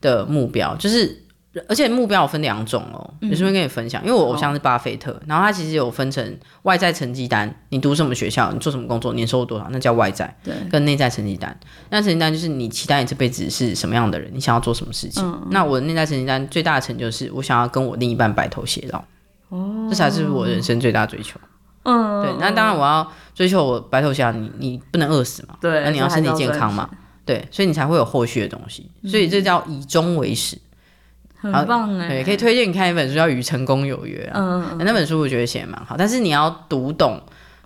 的目标，就是。而且目标有分两种哦，有顺便跟你分享，因为我偶像是巴菲特，然后他其实有分成外在成绩单，你读什么学校，你做什么工作，年收入多少，那叫外在，对，跟内在成绩单。那成绩单就是你期待你这辈子是什么样的人，你想要做什么事情。嗯、那我的内在成绩单最大的成就是我想要跟我另一半白头偕老，哦，这才是我人生最大追求。嗯，对，那当然我要追求我白头偕老，你你不能饿死嘛，对，那你要身体健康嘛，对，所以你才会有后续的东西，所以这叫以终为始。很棒哎，对，可以推荐你看一本书叫《与成功有约》啊，嗯，嗯，那本书我觉得写的蛮好，但是你要读懂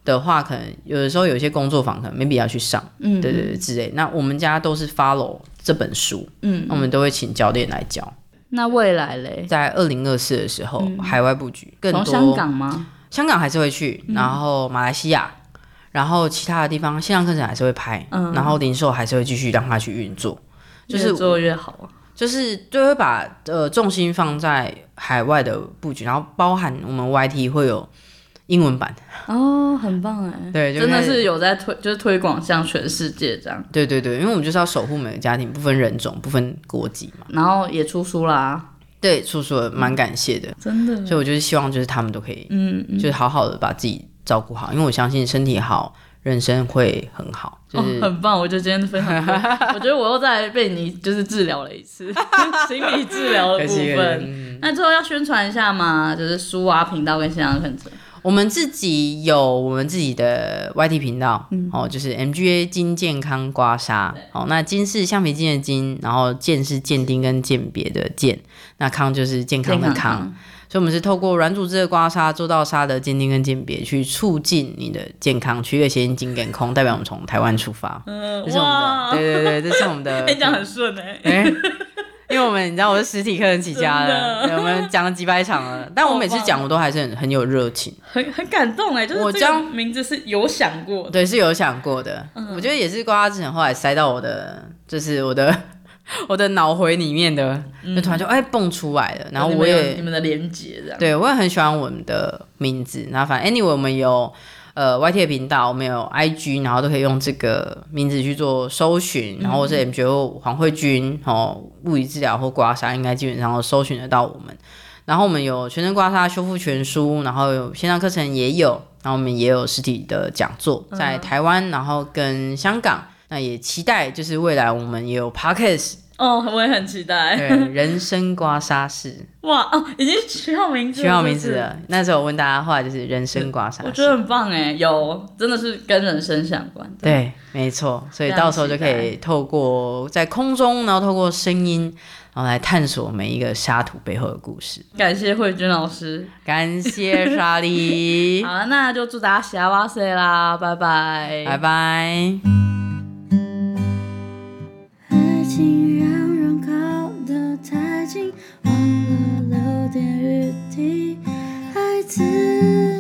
的话，可能有的时候有些工作坊可能没必要去上，嗯，对对对之类。那我们家都是 follow 这本书，嗯，我们都会请教练来教。那未来嘞，在二零二四的时候，嗯、海外布局更多，香港吗？香港还是会去，然后马来西亚，然后其他的地方线上课程还是会拍，嗯，然后零售还是会继续让它去运作，就是越做越好啊。就是就会把呃重心放在海外的布局，然后包含我们 YT 会有英文版哦，很棒哎，对，真的是有在推，就是推广向全世界这样。对对对，因为我们就是要守护每个家庭，不分人种，不分国籍嘛。然后也出书啦，对，出书了，蛮感谢的，真的。所以我就是希望就是他们都可以，嗯，就是好好的把自己照顾好，因为我相信身体好。人生会很好，就是、哦、很棒。我觉得今天非常，我觉得我又再被你就是治疗了一次 心理治疗的部分。嗯、那最后要宣传一下吗？就是书啊、频道跟线上课程。我们自己有我们自己的 YT 频道，嗯、哦，就是 MGA 金健康刮痧。哦，那金是橡皮筋的金，然后健是鉴定跟鉴别的鉴，那康就是健康的康。所以，我们是透过软组织的刮痧做到痧的鉴定跟鉴别，去促进你的健康。取个谐音，金跟空，代表我们从台湾出发。嗯，这是我们的，哇对对对，这是我们的。你讲很顺哎、欸欸，因为我们你知道我是实体课程起家的，的我们讲了几百场了，但我每次讲我都还是很很有热情，很很感动哎、欸。就是我这名字是有想过的，对，是有想过的。嗯、我觉得也是瓜瓜之前后来塞到我的，就是我的。我的脑回里面的，就突然就哎蹦出来了，然后我也你们的连接这样，对我也很喜欢我们的名字。然后反正 anyway 我们有呃 YT 频道，我们有 IG，然后都可以用这个名字去做搜寻。然后我是 MGO 黄慧君哦，物理治疗或刮痧应该基本上都搜寻得到我们。然后我们有全身刮痧修复全书，然后有线上课程也有，然后我们也有实体的讲座在台湾，然后跟香港。那也期待，就是未来我们也有 podcast 哦，我也很期待。对，人生刮痧室。哇哦，已经取好名字，取好名字了。那时候我问大家的话就是人生刮痧室，我觉得很棒哎，有真的是跟人生相关。对，没错，所以到时候就可以透过在空中，然后透过声音，然后来探索每一个沙土背后的故事。感谢慧君老师，感谢莎莉。好了，那就祝大家幸哇塞啦，拜拜，拜拜。的孩子。